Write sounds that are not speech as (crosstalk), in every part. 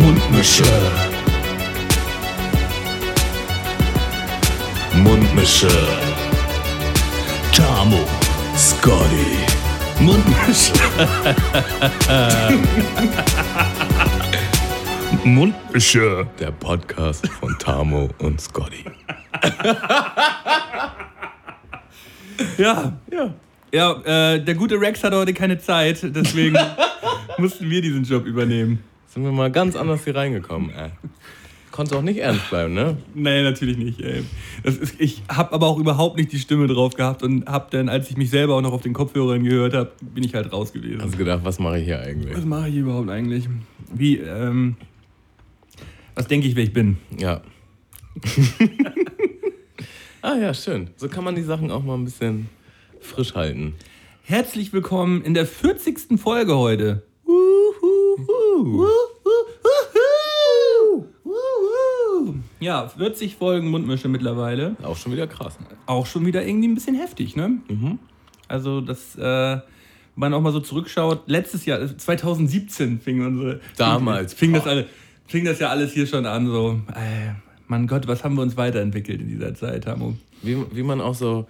Mundmische. Mundmische. Tamo. Scotty. Mundmische. (laughs) Mundmische. Der Podcast von Tamo und Scotty. (laughs) Ja, ja. Ja, äh, der gute Rex hatte heute keine Zeit, deswegen (laughs) mussten wir diesen Job übernehmen. Sind wir mal ganz anders hier reingekommen, ey. Konnte auch nicht ernst bleiben, ne? Nee, natürlich nicht. Ey. Das ist, ich habe aber auch überhaupt nicht die Stimme drauf gehabt und habe dann, als ich mich selber auch noch auf den Kopfhörern gehört habe, bin ich halt raus gewesen. Hast du gedacht, was mache ich hier eigentlich? was mache ich überhaupt eigentlich? Wie, ähm, was denke ich, wer ich bin? Ja. (laughs) ah ja, schön. So kann man die Sachen auch mal ein bisschen frisch halten. Herzlich willkommen in der 40. Folge heute. Wuhuhu. Ja, 40 Folgen Mundmische mittlerweile. Auch schon wieder krass. Auch schon wieder irgendwie ein bisschen heftig, ne? Also, das, äh, man auch mal so zurückschaut, letztes Jahr, 2017 fing unsere. Damals, Fing, fing, das, alle, fing das ja alles hier schon an, so. Äh, Mann Gott, was haben wir uns weiterentwickelt in dieser Zeit, Hamo? Wie, wie man auch so.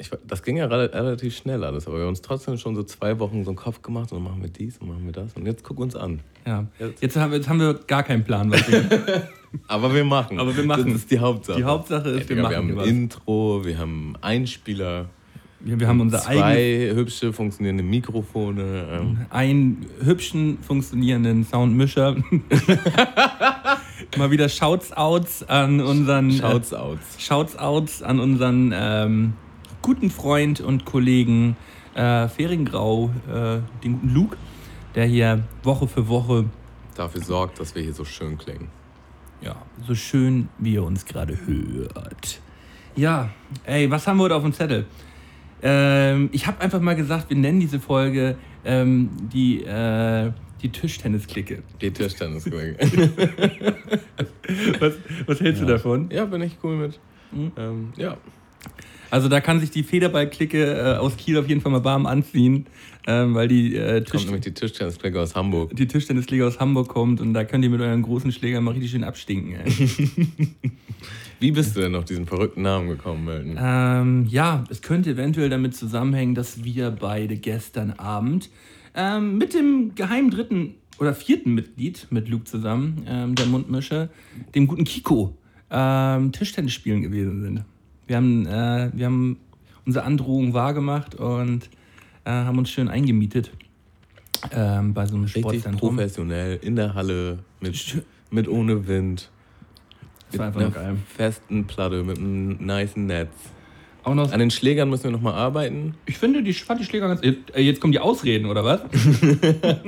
Ich, das ging ja rel- relativ schnell alles, aber wir haben uns trotzdem schon so zwei Wochen so einen Kopf gemacht und dann machen wir dies und machen wir das und jetzt guck uns an. Ja. Jetzt- Jetzt haben wir, jetzt haben wir gar keinen Plan, was wir. (laughs) Aber wir machen. Aber wir machen. Das ist die Hauptsache. Die Hauptsache ist, Ey, wir Digga, machen Wir haben was. ein Intro, wir haben Einspieler, Wir, wir haben unser zwei eigenes, hübsche funktionierende Mikrofone. Ähm, einen hübschen, funktionierenden Soundmischer. (laughs) Mal wieder Shouts-outs an unseren. Shouts outs. Shouts-outs an unseren ähm, guten Freund und Kollegen äh, Feriengrau, äh, den guten Luke, der hier Woche für Woche, Dafür sorgt, dass wir hier so schön klingen. ja, so schön wie er uns gerade hört. Ja, ey, was haben wir heute auf dem Zettel? Ähm, ich habe einfach mal gesagt, wir nennen diese Folge ähm, die, äh, die Tischtennis-Clique. Die Tischtennisklinge. (laughs) Was, was hältst du davon? ja, bin ich cool mit. Mhm. Ähm, ja. Also da kann sich die Federball-Clique äh, aus Kiel auf jeden Fall mal warm anziehen, ähm, weil die, äh, Kommt Tisch nämlich die Tischtennisklinge aus Hamburg. die Tischtennisliga aus Hamburg kommt und da könnt ihr mit euren großen Schlägern mal richtig schön abstinken. Ey. (laughs) Wie bist du denn auf diesen verrückten Namen gekommen, Melton? ähm, ja, es könnte eventuell damit zusammenhängen, dass wir beide gestern Abend ähm, mit dem geheimen dritten oder vierten Mitglied mit Luke zusammen, ähm, der Mundmische, dem guten Kiko, ähm, Tischtennis spielen gewesen sind. Wir haben, äh, wir haben unsere Androhung wahrgemacht und äh, haben uns schön eingemietet ähm, bei so einem Richtig Sportzentrum. professionell, in der Halle, mit, mit ohne Wind. Das war mit einfach nur einer geil. festen Platte, mit einem niceen Netz. Auch noch An den Schlägern müssen wir nochmal arbeiten. Ich finde, die, ich fand die Schläger ganz. Äh, Jetzt kommen die Ausreden, oder was? (laughs)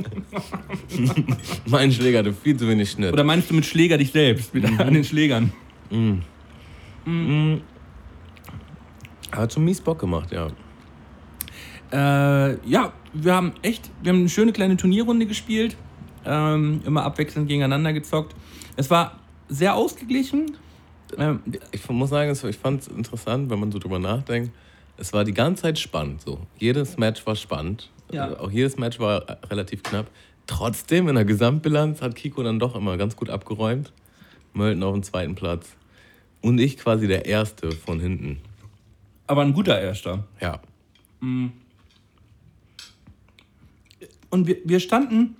Mein Schläger hatte viel zu wenig Schnitt. Oder meinst du mit Schläger dich selbst? Mit an den Schlägern? Hat schon mies Bock gemacht, ja. Äh, ja, wir haben echt. Wir haben eine schöne kleine Turnierrunde gespielt. Ähm, immer abwechselnd gegeneinander gezockt. Es war sehr ausgeglichen. Ähm, Ich muss sagen, ich fand es interessant, wenn man so drüber nachdenkt. Es war die ganze Zeit spannend. So. Jedes Match war spannend. Ja. Also auch jedes Match war äh, relativ knapp. Trotzdem, in der Gesamtbilanz hat Kiko dann doch immer ganz gut abgeräumt. Mölten auf dem zweiten Platz. Und ich quasi der Erste von hinten. Aber ein guter Erster. Ja. Und wir, wir standen,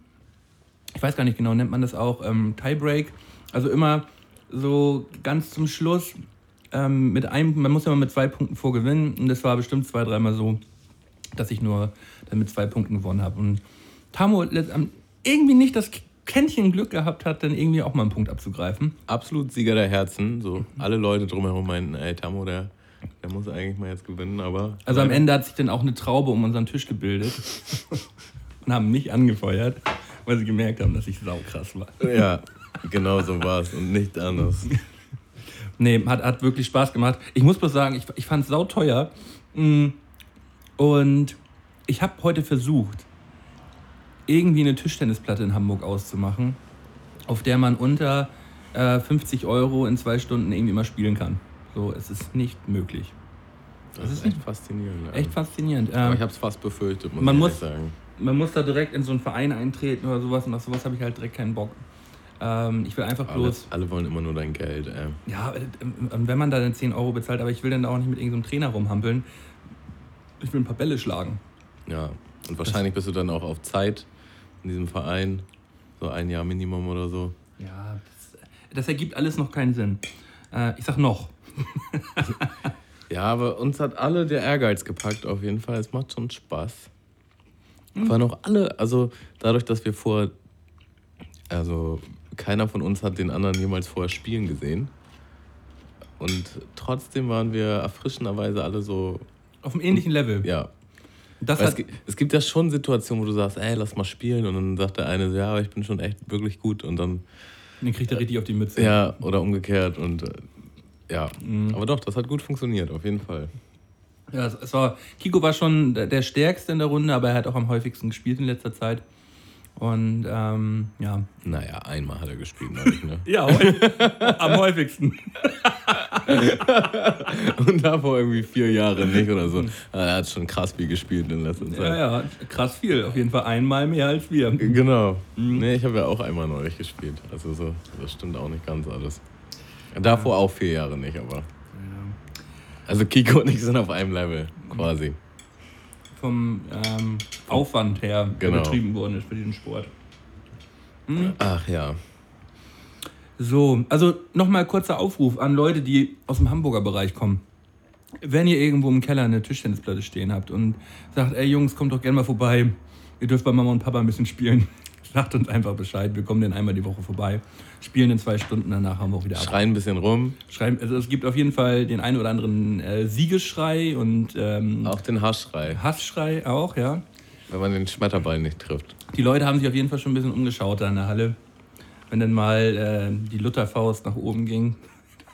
ich weiß gar nicht genau, nennt man das auch ähm, Tiebreak. Also immer so ganz zum Schluss ähm, mit einem, man muss ja mal mit zwei Punkten vorgewinnen. Und das war bestimmt zwei, dreimal so, dass ich nur dann mit zwei Punkten gewonnen habe. Und Tamo am- irgendwie nicht das Kännchen Glück gehabt hat, dann irgendwie auch mal einen Punkt abzugreifen. Absolut Sieger der Herzen. So. Alle Leute drumherum meinten, ey, Tamo, der, der muss eigentlich mal jetzt gewinnen, aber. Also am Ende hat sich dann auch eine Traube um unseren Tisch gebildet (laughs) und haben mich angefeuert, weil sie gemerkt haben, dass ich saukrass war. Ja, genau so war es und nicht anders. (laughs) Nee, hat, hat wirklich Spaß gemacht. Ich muss bloß sagen, ich, ich fand es sauteuer. Mm, Und ich habe heute versucht, irgendwie eine Tischtennisplatte in Hamburg auszumachen, auf der man unter äh, 50 Euro in zwei Stunden irgendwie mal spielen kann. So, es ist nicht möglich. Das ist echt faszinierend. Echt faszinierend. Aber Ähm, ich habe es fast befürchtet, muss Man ich muss- sagen. man muss da direkt in so einen Verein eintreten oder sowas und auf sowas habe ich halt direkt keinen Bock. Ähm, ich will einfach bloß, alle wollen immer nur dein Geld, ey. ja, äh, ähm, wenn man da dann 10 Euro bezahlt, aber ich will dann auch nicht mit irgendeinem Trainer rumhampeln. Ich will ein paar Bälle schlagen. Ja. Und wahrscheinlich bist du dann auch auf Zeit in diesem Verein. So ein Jahr Minimum oder so. Ja, das, das ergibt alles noch keinen Sinn. Äh, ich sag noch. (laughs) Ja, aber uns hat alle der Ehrgeiz gepackt, auf jeden Fall. Es macht schon Spaß. Waren auch alle, also dadurch, dass wir vor, also keiner von uns hat den anderen jemals vorher spielen gesehen. Und trotzdem waren wir erfrischenderweise alle so, Auf einem ähnlichen Level. ja. Es, es gibt ja schon Situationen, wo du sagst, ey, lass mal spielen. Und dann sagt der eine, so, ja, aber ich bin schon echt wirklich gut. Und dann, den kriegt er richtig auf die Mütze. ja, oder umgekehrt. Und äh, ja, Mhm. aber doch, das hat gut funktioniert, auf jeden Fall. Ja, es, war, Kiko war schon der, Stärkste in der Runde, aber er hat auch am häufigsten gespielt in letzter Zeit. Und ähm, ja. Naja, einmal hat er gespielt, neulich, ne? (laughs) Ja, am häufigsten. (laughs) Und davor irgendwie vier Jahre nicht oder so. Aber Er hat schon krass viel gespielt in letzter Zeit. Ja, ja, krass viel. Auf jeden Fall einmal mehr als wir. Genau. Nee, ich habe ja auch einmal neulich gespielt. Also so, das stimmt auch nicht ganz alles. Davor auch vier Jahre nicht, aber. Also Kiko und ich sind auf einem Level, quasi. Vom ähm, Aufwand her, der Genau. betrieben worden ist für diesen Sport. Ach ja. So, also nochmal kurzer Aufruf an Leute, die aus dem Hamburger Bereich kommen. Wenn ihr irgendwo im Keller eine Tischtennisplatte stehen habt und sagt, ey Jungs, kommt doch gerne mal vorbei, ihr dürft bei Mama und Papa ein bisschen spielen, sagt uns einfach Bescheid, wir kommen dann einmal die Woche vorbei, spielen in zwei Stunden, danach haben wir auch wieder ab. Schreien ein bisschen rum. Schreiben, also es gibt auf jeden Fall den einen oder anderen äh, Siegesschrei und ähm, Auch den Haschschrei, Hassschrei auch, ja. wenn man den Schmetterball nicht trifft. Die Leute haben sich auf jeden Fall schon ein bisschen umgeschaut da in der Halle. Wenn dann mal äh, die Lutherfaust nach oben ging.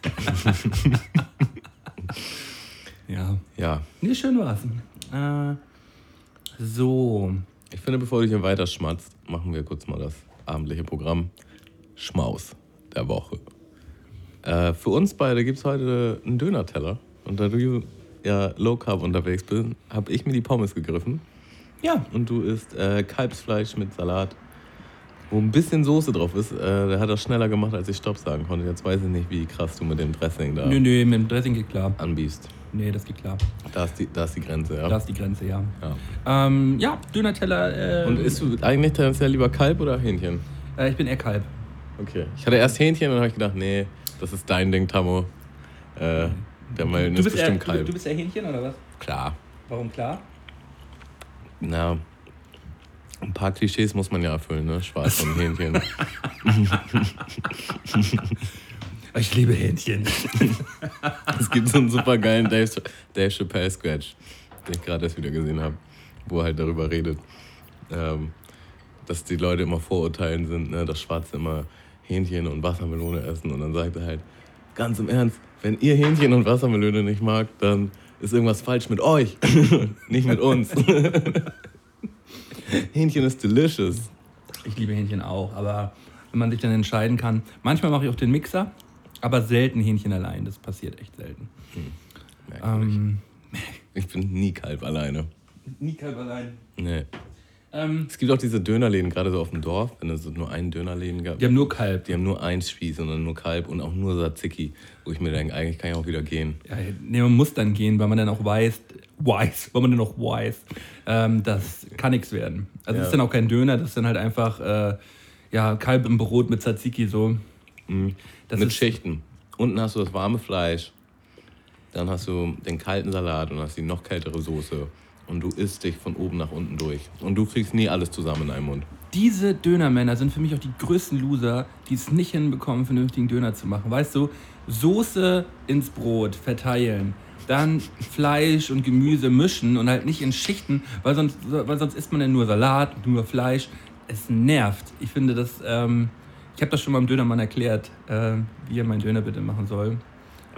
(laughs) ja. Ja. Nee, schön war's. Äh, so. Ich finde, bevor du hier weiter schmatzt, machen wir kurz mal das abendliche Programm. Schmaus der Woche. Äh, für uns beide gibt es heute einen Dönerteller. Und da du ja Low Carb unterwegs bist, habe ich mir die Pommes gegriffen. Ja. Und du isst äh, Kalbsfleisch mit Salat, wo ein bisschen Soße drauf ist. Äh, der hat das schneller gemacht, als ich Stopp sagen konnte. Jetzt weiß ich nicht, wie krass du mit dem Dressing da Nö, nö, mit dem Dressing geht klar. anbiest. Nee, das geht klar. Da ist die, da ist die Grenze, ja. Da ist die Grenze, ja. ja. Ähm, ja, Döner-Teller. Äh, Und isst du eigentlich tendenziell lieber Kalb oder Hähnchen? äh, ich bin eher Kalb. Okay. Ich hatte erst Hähnchen und dann habe ich gedacht, nee, das ist dein Ding, Tammo. Äh, der Melden ist bestimmt eher, Kalb. du bist eher Hähnchen oder was? Klar. Warum klar? Na, ein paar Klischees muss man ja erfüllen, ne? Schwarz und (laughs) Hähnchen. (laughs) Ich liebe Hähnchen. (laughs) Es gibt so einen super geilen Dave, Dave Chappelle Scratch, den ich gerade erst wieder gesehen habe, wo er halt darüber redet, ähm, dass die Leute immer vorurteilen sind, ne? dass Schwarze immer Hähnchen und Wassermelone essen. Und dann sagt er halt, ganz im Ernst, wenn ihr Hähnchen und Wassermelone nicht mag, dann ist irgendwas falsch mit euch, (laughs) nicht mit uns. (laughs) Hähnchen ist delicious. Ich liebe Hähnchen auch, aber wenn man sich dann entscheiden kann, manchmal mache ich auch den Mixer, aber selten Hähnchen allein. Das passiert echt selten. Merkwürdig. Ähm, Ich bin nie Kalb alleine. nie Kalb allein. Nee. Ähm, Es gibt auch diese Dönerläden, gerade so auf dem Dorf, wenn es nur einen Dönerläden gab. die haben nur Kalb. Die haben nur einen Spieß und dann nur Kalb und auch nur Tzatziki, wo ich mir denke, eigentlich kann ich auch wieder gehen. Ja, nee, man muss dann gehen, weil man dann auch weiß, weiß, weil man dann auch weiß, ähm, das kann nichts werden. Also Ja. das ist dann auch kein Döner, das ist dann halt einfach äh, ja, Kalb im Brot mit Tzatziki so. Das Mit ist, Schichten. Unten hast du das warme Fleisch, dann hast du den kalten Salat und hast die noch kältere Soße. Und du isst dich von oben nach unten durch. Und du kriegst nie alles zusammen in einem Mund. Diese Dönermänner sind für mich auch die größten Loser, die es nicht hinbekommen, vernünftigen Döner zu machen. Weißt du, Soße ins Brot verteilen, dann (laughs) Fleisch und Gemüse mischen und halt nicht in Schichten, weil sonst, weil sonst isst man ja nur Salat, nur Fleisch. Es nervt. Ich finde das, ähm, ich habe das schon mal Dönermann erklärt, äh, wie er meinen Döner bitte machen soll.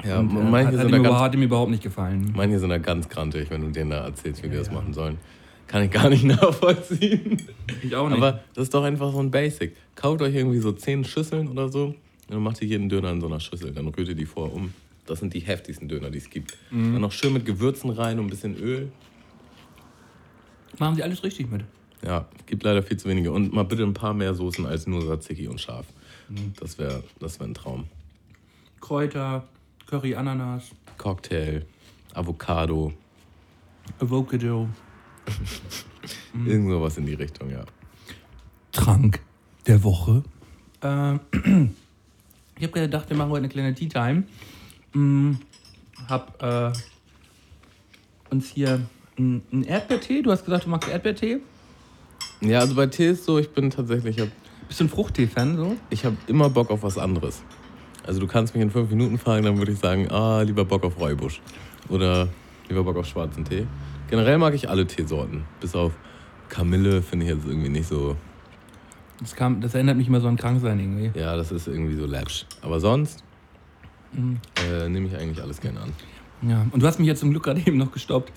Ja, und, äh, manche, hat, hat, sind ihm ganz, hat ihm überhaupt nicht gefallen. manche sind da ganz grantig, wenn du denen da erzählst, wie die das machen sollen. Kann ich gar nicht (laughs) nachvollziehen. Ich auch nicht. Aber das ist doch einfach so ein Basic. Kauft euch irgendwie so zehn Schüsseln oder so und macht ihr jeden Döner in so einer Schüssel. Dann rührt ihr die vor um. Das sind die heftigsten Döner, die es gibt. Dann noch schön mit Gewürzen rein und ein bisschen Öl. machen sie alles richtig mit. Ja, gibt leider viel zu wenige. Und mal bitte ein paar mehr Soßen als nur Tzatziki und scharf. Das wäre das wär ein Traum. Kräuter, Curry, Ananas, Cocktail, Avocado, Avocado. (laughs) irgend sowas in die Richtung, ja. Trank der Woche. Ähm, (clears throat) ich habe gedacht, wir machen heute eine kleine Tea Time. Mm, hab äh, uns hier einen einen Erdbeertee. Du hast gesagt, du magst Erdbeertee. Ja, also bei Tee ist so, ich bin tatsächlich, ich habe Bist du ein Fruchttee-Fan so? ich hab immer Bock auf was anderes. Also du kannst mich in fünf Minuten fragen, dann würde ich sagen, ah, lieber Bock auf Räubusch. Oder lieber Bock auf schwarzen Tee. Generell mag ich alle Teesorten. Bis auf Kamille finde ich jetzt irgendwie nicht so, Das, kam, das erinnert mich immer so an Kranksein irgendwie. ja, das ist irgendwie so läppsch. Aber sonst äh, nehme ich eigentlich alles gerne an. Ja, und du hast mich jetzt zum Glück gerade (laughs) eben noch gestoppt,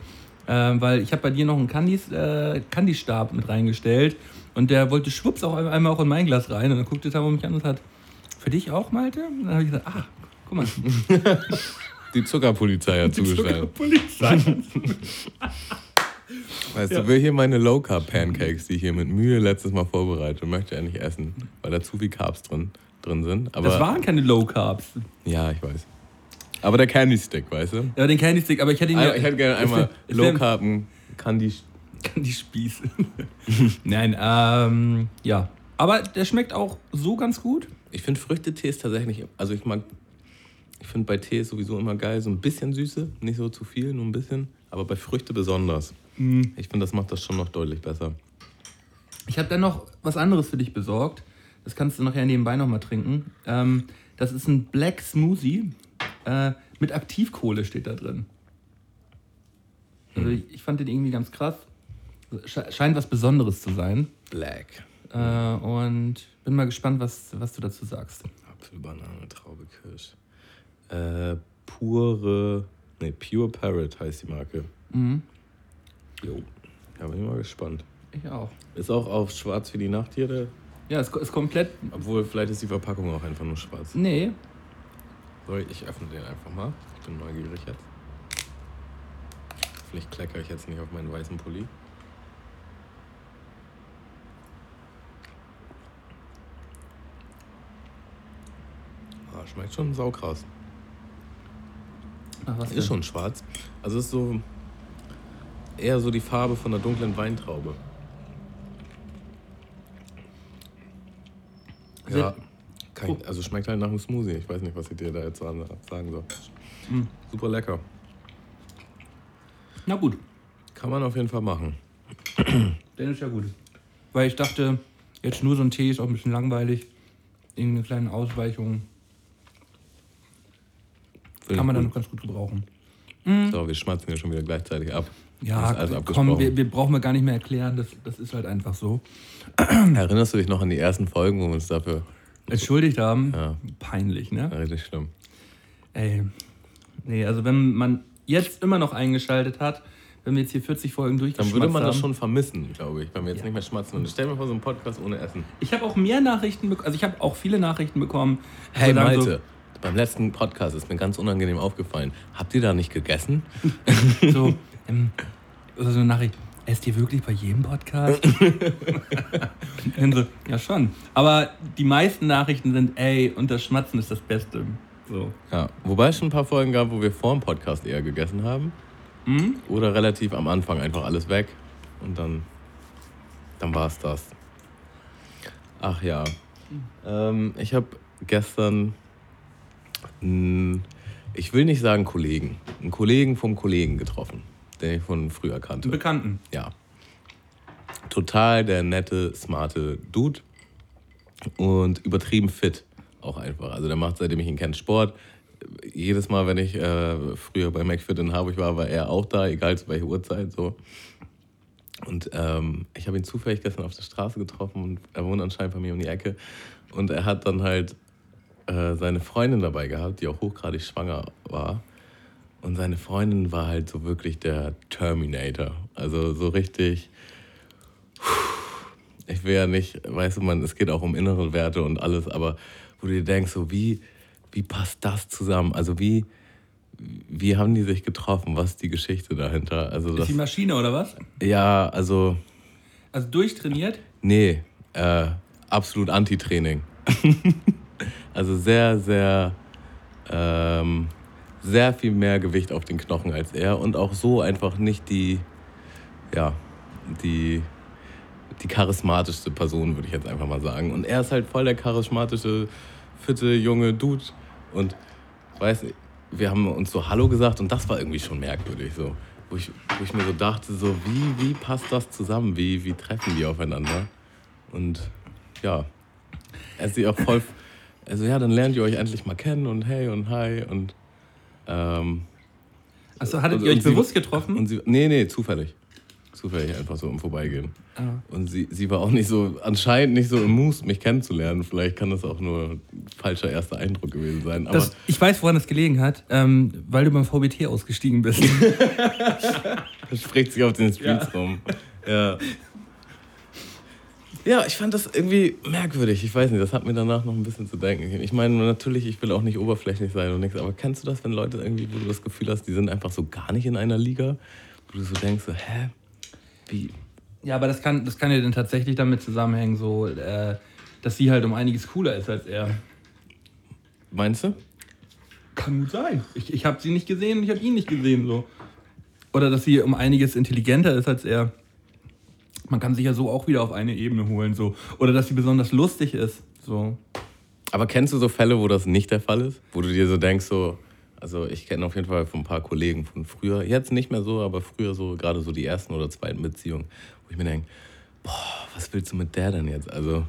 äh, weil ich habe bei dir noch einen Candys, äh, Candystab mit reingestellt und der wollte schwupps auch einmal auch in mein Glas rein und dann guckte Tamo mich an und hat, für dich auch, Malte? Und dann habe ich gesagt, ah, guck mal. (laughs) Die Zuckerpolizei hat zugeschlagen. Polizei. (laughs) Weißt Ja. du, will hier meine Low Carb Pancakes, die ich hier mit Mühe letztes Mal vorbereitet, möchte er nicht essen, weil da zu viel Carbs drin, drin sind. Aber Das waren keine Low Carbs. ja, ich weiß. Aber der Candy Stick, weißt du? Ja, den Candy Stick, aber ich hätte ihn ja. Ich hätte gerne einmal Low Carb Candy. Candy Spieß. (laughs) Nein, ähm, ja. Aber der schmeckt auch so ganz gut. Ich finde Früchtetees tatsächlich, also ich mag, ich finde bei Tee ist sowieso immer geil, so ein bisschen Süße, nicht so zu viel, nur ein bisschen, aber bei Früchte besonders. Mhm. Ich finde, das macht das schon noch deutlich besser. Ich habe dann noch was anderes für dich besorgt. Das kannst du nachher nebenbei nochmal trinken. Ähm, das ist ein Black Smoothie äh, mit Aktivkohle steht da drin. Also ich, ich fand den irgendwie ganz krass. Sche scheint was Besonderes zu sein. Black. Äh, und bin mal gespannt, was, was du dazu sagst. Apfel, Banane, Traube, Kirsch. Äh, pure, nee, Pure Parrot heißt die Marke. Mhm. Jo. Ja, bin ich mal gespannt. Ich auch. Ist auch auf schwarz wie die Nacht hier, der, Ja, es ist komplett. obwohl vielleicht ist die Verpackung auch einfach nur schwarz. Nee. Soll ich öffne den einfach mal. Ich bin neugierig jetzt. Vielleicht kleckere ich jetzt nicht auf meinen weißen Pulli. Ah, schmeckt schon saukrass. Ach, was denn? Ist schon schwarz. Also ist so eher so die Farbe von einer dunklen Weintraube. Ja, Kein, also schmeckt halt nach einem Smoothie. Ich weiß nicht, was ich dir da jetzt sagen soll. Super lecker. Na gut, Kann man auf jeden Fall machen. dann ist ja gut. Weil ich dachte, jetzt nur so ein Tee ist auch ein bisschen langweilig. Irgendeine kleine Ausweichung Find kann man dann noch ganz gut gebrauchen. So, wir schmatzen hier schon wieder gleichzeitig ab. Ja, komm, wir, wir brauchen wir gar nicht mehr erklären, das, das ist halt einfach so. Erinnerst du dich noch an die ersten Folgen, wo wir uns dafür. Entschuldigt haben, Ja. peinlich, ne? Ja, richtig schlimm. Ey, nee, also wenn man jetzt immer noch eingeschaltet hat, wenn wir jetzt hier 40 Folgen Dann durchgeschmatzt würde man das haben. schon vermissen, glaube ich, wenn wir jetzt Ja. nicht mehr schmatzen. Und stell mir vor, so einen Podcast ohne Essen. Ich habe auch mehr Nachrichten bekommen, also ich habe auch viele Nachrichten bekommen. Hey wo dann Malte, beim letzten Podcast ist mir ganz unangenehm aufgefallen. Habt ihr da nicht gegessen? So, (laughs) so ähm, oder so eine Nachricht, esst ihr wirklich bei jedem Podcast? Und (laughs) (laughs) so, ja schon. Aber die meisten Nachrichten sind, ey, und das Schmatzen ist das Beste. So. Ja, wobei es schon ein paar Folgen gab, wo wir vor dem Podcast eher gegessen haben. Mhm. Oder relativ am Anfang einfach alles weg. Und dann, dann war es das. Ach ja. Ähm, ich habe gestern, einen, ich will nicht sagen Kollegen, einen Kollegen vom Kollegen getroffen, den ich von früher kannte. Bekannten. Ja. Total der nette, smarte Dude und übertrieben fit auch einfach. Also der macht, seitdem ich ihn kenne, Sport. Jedes Mal, wenn ich äh, früher bei McFit in Harburg war, war er auch da, egal zu welcher Uhrzeit so. Und ähm, ich habe ihn zufällig gestern auf der Straße getroffen und er wohnt anscheinend bei mir um die Ecke. Und er hat dann halt äh, seine Freundin dabei gehabt, die auch hochgradig schwanger war. Und seine Freundin war halt so wirklich der Terminator. Also so richtig. Ich will ja nicht, weißt du, man, es geht auch um innere Werte und alles, aber wo du dir denkst, so wie, wie passt das zusammen? Also wie, wie haben die sich getroffen? Was ist die Geschichte dahinter? Also Ist das, die Maschine oder was? ja, also Also durchtrainiert? nee, äh, absolut Anti-Training. (laughs) Also sehr, sehr, ähm, sehr viel mehr Gewicht auf den Knochen als er und auch so einfach nicht die, ja, die, die charismatischste Person, würde ich jetzt einfach mal sagen. Und er ist halt voll der charismatische, fitte, junge Dude. Und weiß nicht, wir haben uns so Hallo gesagt und das war irgendwie schon merkwürdig. So. Wo, ich, wo ich mir so dachte, so wie, wie passt das zusammen? Wie, wie treffen die aufeinander? Und ja, er ist auch voll. Also ja, dann lernt ihr euch endlich mal kennen und hey und hi und. Ähm, Achso, hattet und- ihr euch und sie- bewusst getroffen? und sie, nee, nee, zufällig. Zufällig einfach so im Vorbeigehen. Ah. Und sie, sie war auch nicht so, anscheinend nicht so im Mood, mich kennenzulernen. Vielleicht kann das auch nur ein falscher erster Eindruck gewesen sein. Aber Das, ich weiß, woran das gelegen hat, ähm, weil du beim VBT ausgestiegen bist. (laughs) das spricht sich auf den Streets rum. Ja. Ja, ich fand das irgendwie merkwürdig. Ich weiß nicht, das hat mir danach noch ein bisschen zu denken gegeben. Ich meine, natürlich, ich will auch nicht oberflächlich sein und nichts, aber kennst du das, wenn Leute irgendwie, wo du das Gefühl hast, die sind einfach so gar nicht in einer Liga, wo du so denkst, so, hä? Wie? ja, aber das kann, das kann ja dann tatsächlich damit zusammenhängen, so, äh, dass sie halt um einiges cooler ist als er. Meinst du? Kann gut sein. Ich, ich habe sie nicht gesehen und ich habe ihn nicht gesehen. So. Oder dass sie um einiges intelligenter ist als er. Man kann sich ja so auch wieder auf eine Ebene holen. So. Oder dass sie besonders lustig ist. So. Aber kennst du so Fälle, wo das nicht der Fall ist? Wo du dir so denkst, so, also ich kenne auf jeden Fall von ein paar Kollegen von früher, jetzt nicht mehr so, aber früher so, gerade so die ersten oder zweiten Beziehungen, wo ich mir denke, boah, was willst du mit der denn jetzt? Also,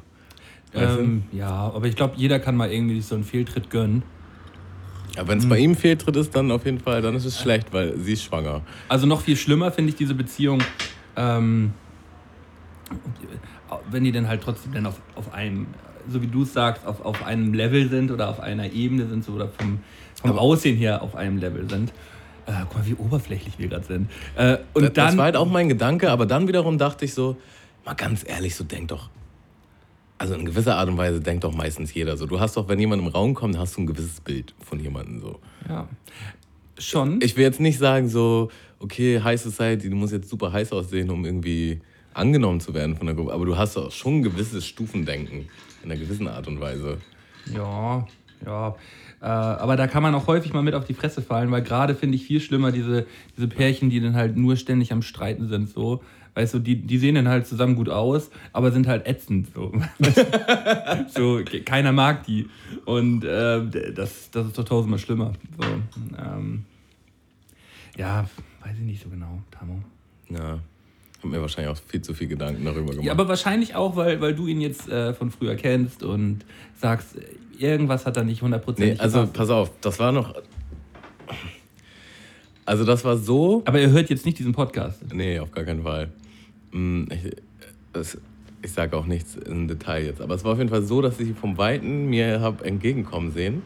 Ähm, ja, aber ich glaube, jeder kann mal irgendwie so einen Fehltritt gönnen. Aber wenn es bei ihm Fehltritt ist, dann auf jeden Fall, dann ist es schlecht, weil sie ist schwanger. Also noch viel schlimmer finde ich diese Beziehung, ähm, wenn die dann halt trotzdem dann auf, auf einem, so wie du es sagst, auf, auf einem Level sind oder auf einer Ebene sind so, oder vom, vom Aber- Aussehen her auf einem Level sind. Äh, guck mal, wie oberflächlich wir gerade sind. Äh, und das, dann, das war halt auch mein Gedanke, aber dann wiederum dachte ich so, mal ganz ehrlich, so denk doch. Also in gewisser Art und Weise denkt doch meistens jeder so. Du hast doch, wenn jemand im Raum kommt, hast du ein gewisses Bild von jemandem so. ja, schon. Ich will jetzt nicht sagen, so, okay, High Society, du musst jetzt super heiß aussehen, um irgendwie angenommen zu werden von der Gruppe. Aber du hast doch schon ein gewisses Stufendenken in einer gewissen Art und Weise. Ja, ja. Äh, aber da kann man auch häufig mal mit auf die Fresse fallen, weil gerade finde ich viel schlimmer diese, diese Pärchen, die dann halt nur ständig am Streiten sind. So. Weißt du, die, die sehen dann halt zusammen gut aus, aber sind halt ätzend. So, (laughs) so ke- keiner mag die. Und äh, das, das ist doch tausendmal schlimmer. So, ähm, ja, weiß ich nicht so genau, Tamo. Ja, hab mir wahrscheinlich auch viel zu viel Gedanken darüber gemacht. Ja, aber wahrscheinlich auch, weil, weil du ihn jetzt äh, von früher kennst und sagst, irgendwas hat er nicht hundertprozentig nee, also gepasst. pass auf, das war noch. Also das war so. Aber er hört jetzt nicht diesen Podcast. Nee, auf gar keinen Fall. Mm, Ich, ich sage auch nichts im Detail jetzt, aber es war auf jeden Fall so, dass ich vom Weiten mir habe entgegenkommen sehen,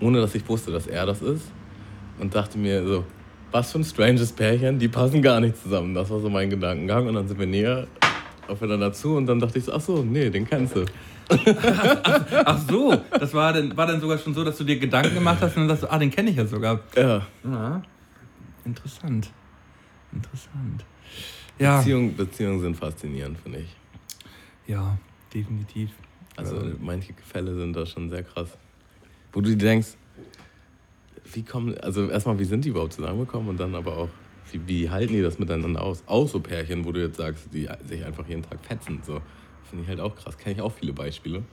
ohne dass ich wusste, dass er das ist. Und dachte mir so, was für ein stranges Pärchen, die passen gar nicht zusammen. Das war so mein Gedankengang. Und dann sind wir näher aufeinander zu und dann dachte ich so, ach so, nee, den kennst du. (laughs) Ach so, das war dann, war dann sogar schon so, dass du dir Gedanken gemacht hast und dann du, ah, den kenne ich ja sogar. Ja, Ja, interessant. Interessant. Ja, Beziehungen, Beziehungen sind faszinierend, finde ich. ja, definitiv. Also manche Fälle sind da schon sehr krass. Wo du dir denkst, wie kommen, also erstmal, wie sind die überhaupt zusammengekommen und dann aber auch, wie, wie halten die das miteinander aus? Auch so Pärchen, wo du jetzt sagst, die sich einfach jeden Tag fetzen. So. Finde ich halt auch krass. Kenne ich auch viele Beispiele.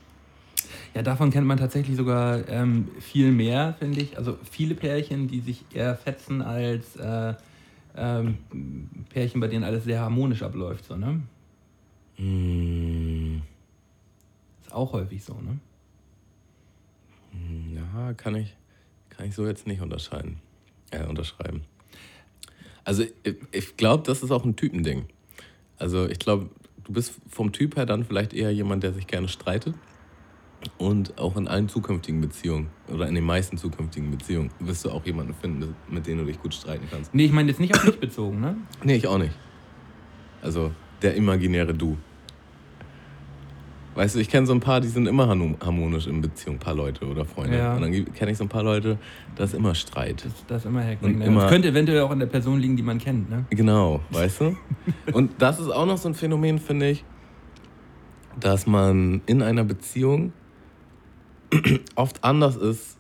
Ja, davon kennt man tatsächlich sogar ähm, viel mehr, finde ich. Also viele Pärchen, die sich eher fetzen als äh, ähm, Pärchen, bei denen alles sehr harmonisch abläuft. So, ne? Mm, Ist auch häufig so, ne? ja, kann ich, kann ich so jetzt nicht unterscheiden. Äh, unterschreiben. Also ich, ich glaube, das ist auch ein Typending. Also ich glaube, du bist vom Typ her dann vielleicht eher jemand, der sich gerne streitet. Und auch in allen zukünftigen Beziehungen oder in den meisten zukünftigen Beziehungen wirst du auch jemanden finden, mit dem du dich gut streiten kannst. Nee, ich meine jetzt nicht auf mich bezogen, ne? Nee, ich auch nicht. Also der imaginäre Du. Weißt du, ich kenne so ein paar, die sind immer harmo- harmonisch in Beziehung, ein paar Leute oder Freunde. Ja. Und dann kenne ich so ein paar Leute, da ist immer Streit. Das, das ist immer Hacken. Und Ne? das könnte eventuell auch an der Person liegen, die man kennt, ne? Genau, weißt du? Und das ist auch noch so ein Phänomen, finde ich, dass man in einer Beziehung (clears throat) oft anders ist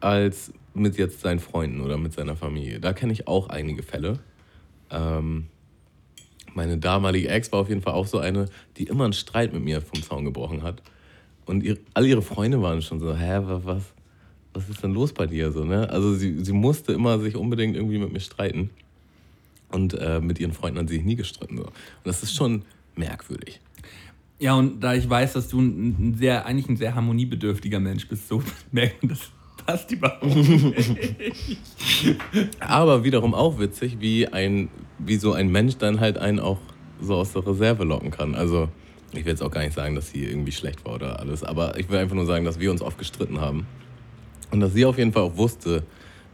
als mit jetzt seinen Freunden oder mit seiner Familie. Da kenne ich auch einige Fälle. Ähm, meine damalige Ex war auf jeden Fall auch so eine, die immer einen Streit mit mir vom Zaun gebrochen hat. Und ihr, alle ihre Freunde waren schon so, hä, was, was ist denn los bei dir? So, ne? Also sie, sie musste immer sich unbedingt irgendwie mit mir streiten. Und äh, mit ihren Freunden hat sie sich nie gestritten. So. Und das ist schon merkwürdig. Ja, und da ich weiß, dass du ein, sehr, eigentlich ein sehr harmoniebedürftiger Mensch bist, so (laughs) merken das passt überhaupt nicht. Aber wiederum auch witzig, wie, ein, wie so ein Mensch dann halt einen auch so aus der Reserve locken kann. Also ich will jetzt auch gar nicht sagen, dass sie irgendwie schlecht war oder alles, aber ich will einfach nur sagen, dass wir uns oft gestritten haben. Und dass sie auf jeden Fall auch wusste,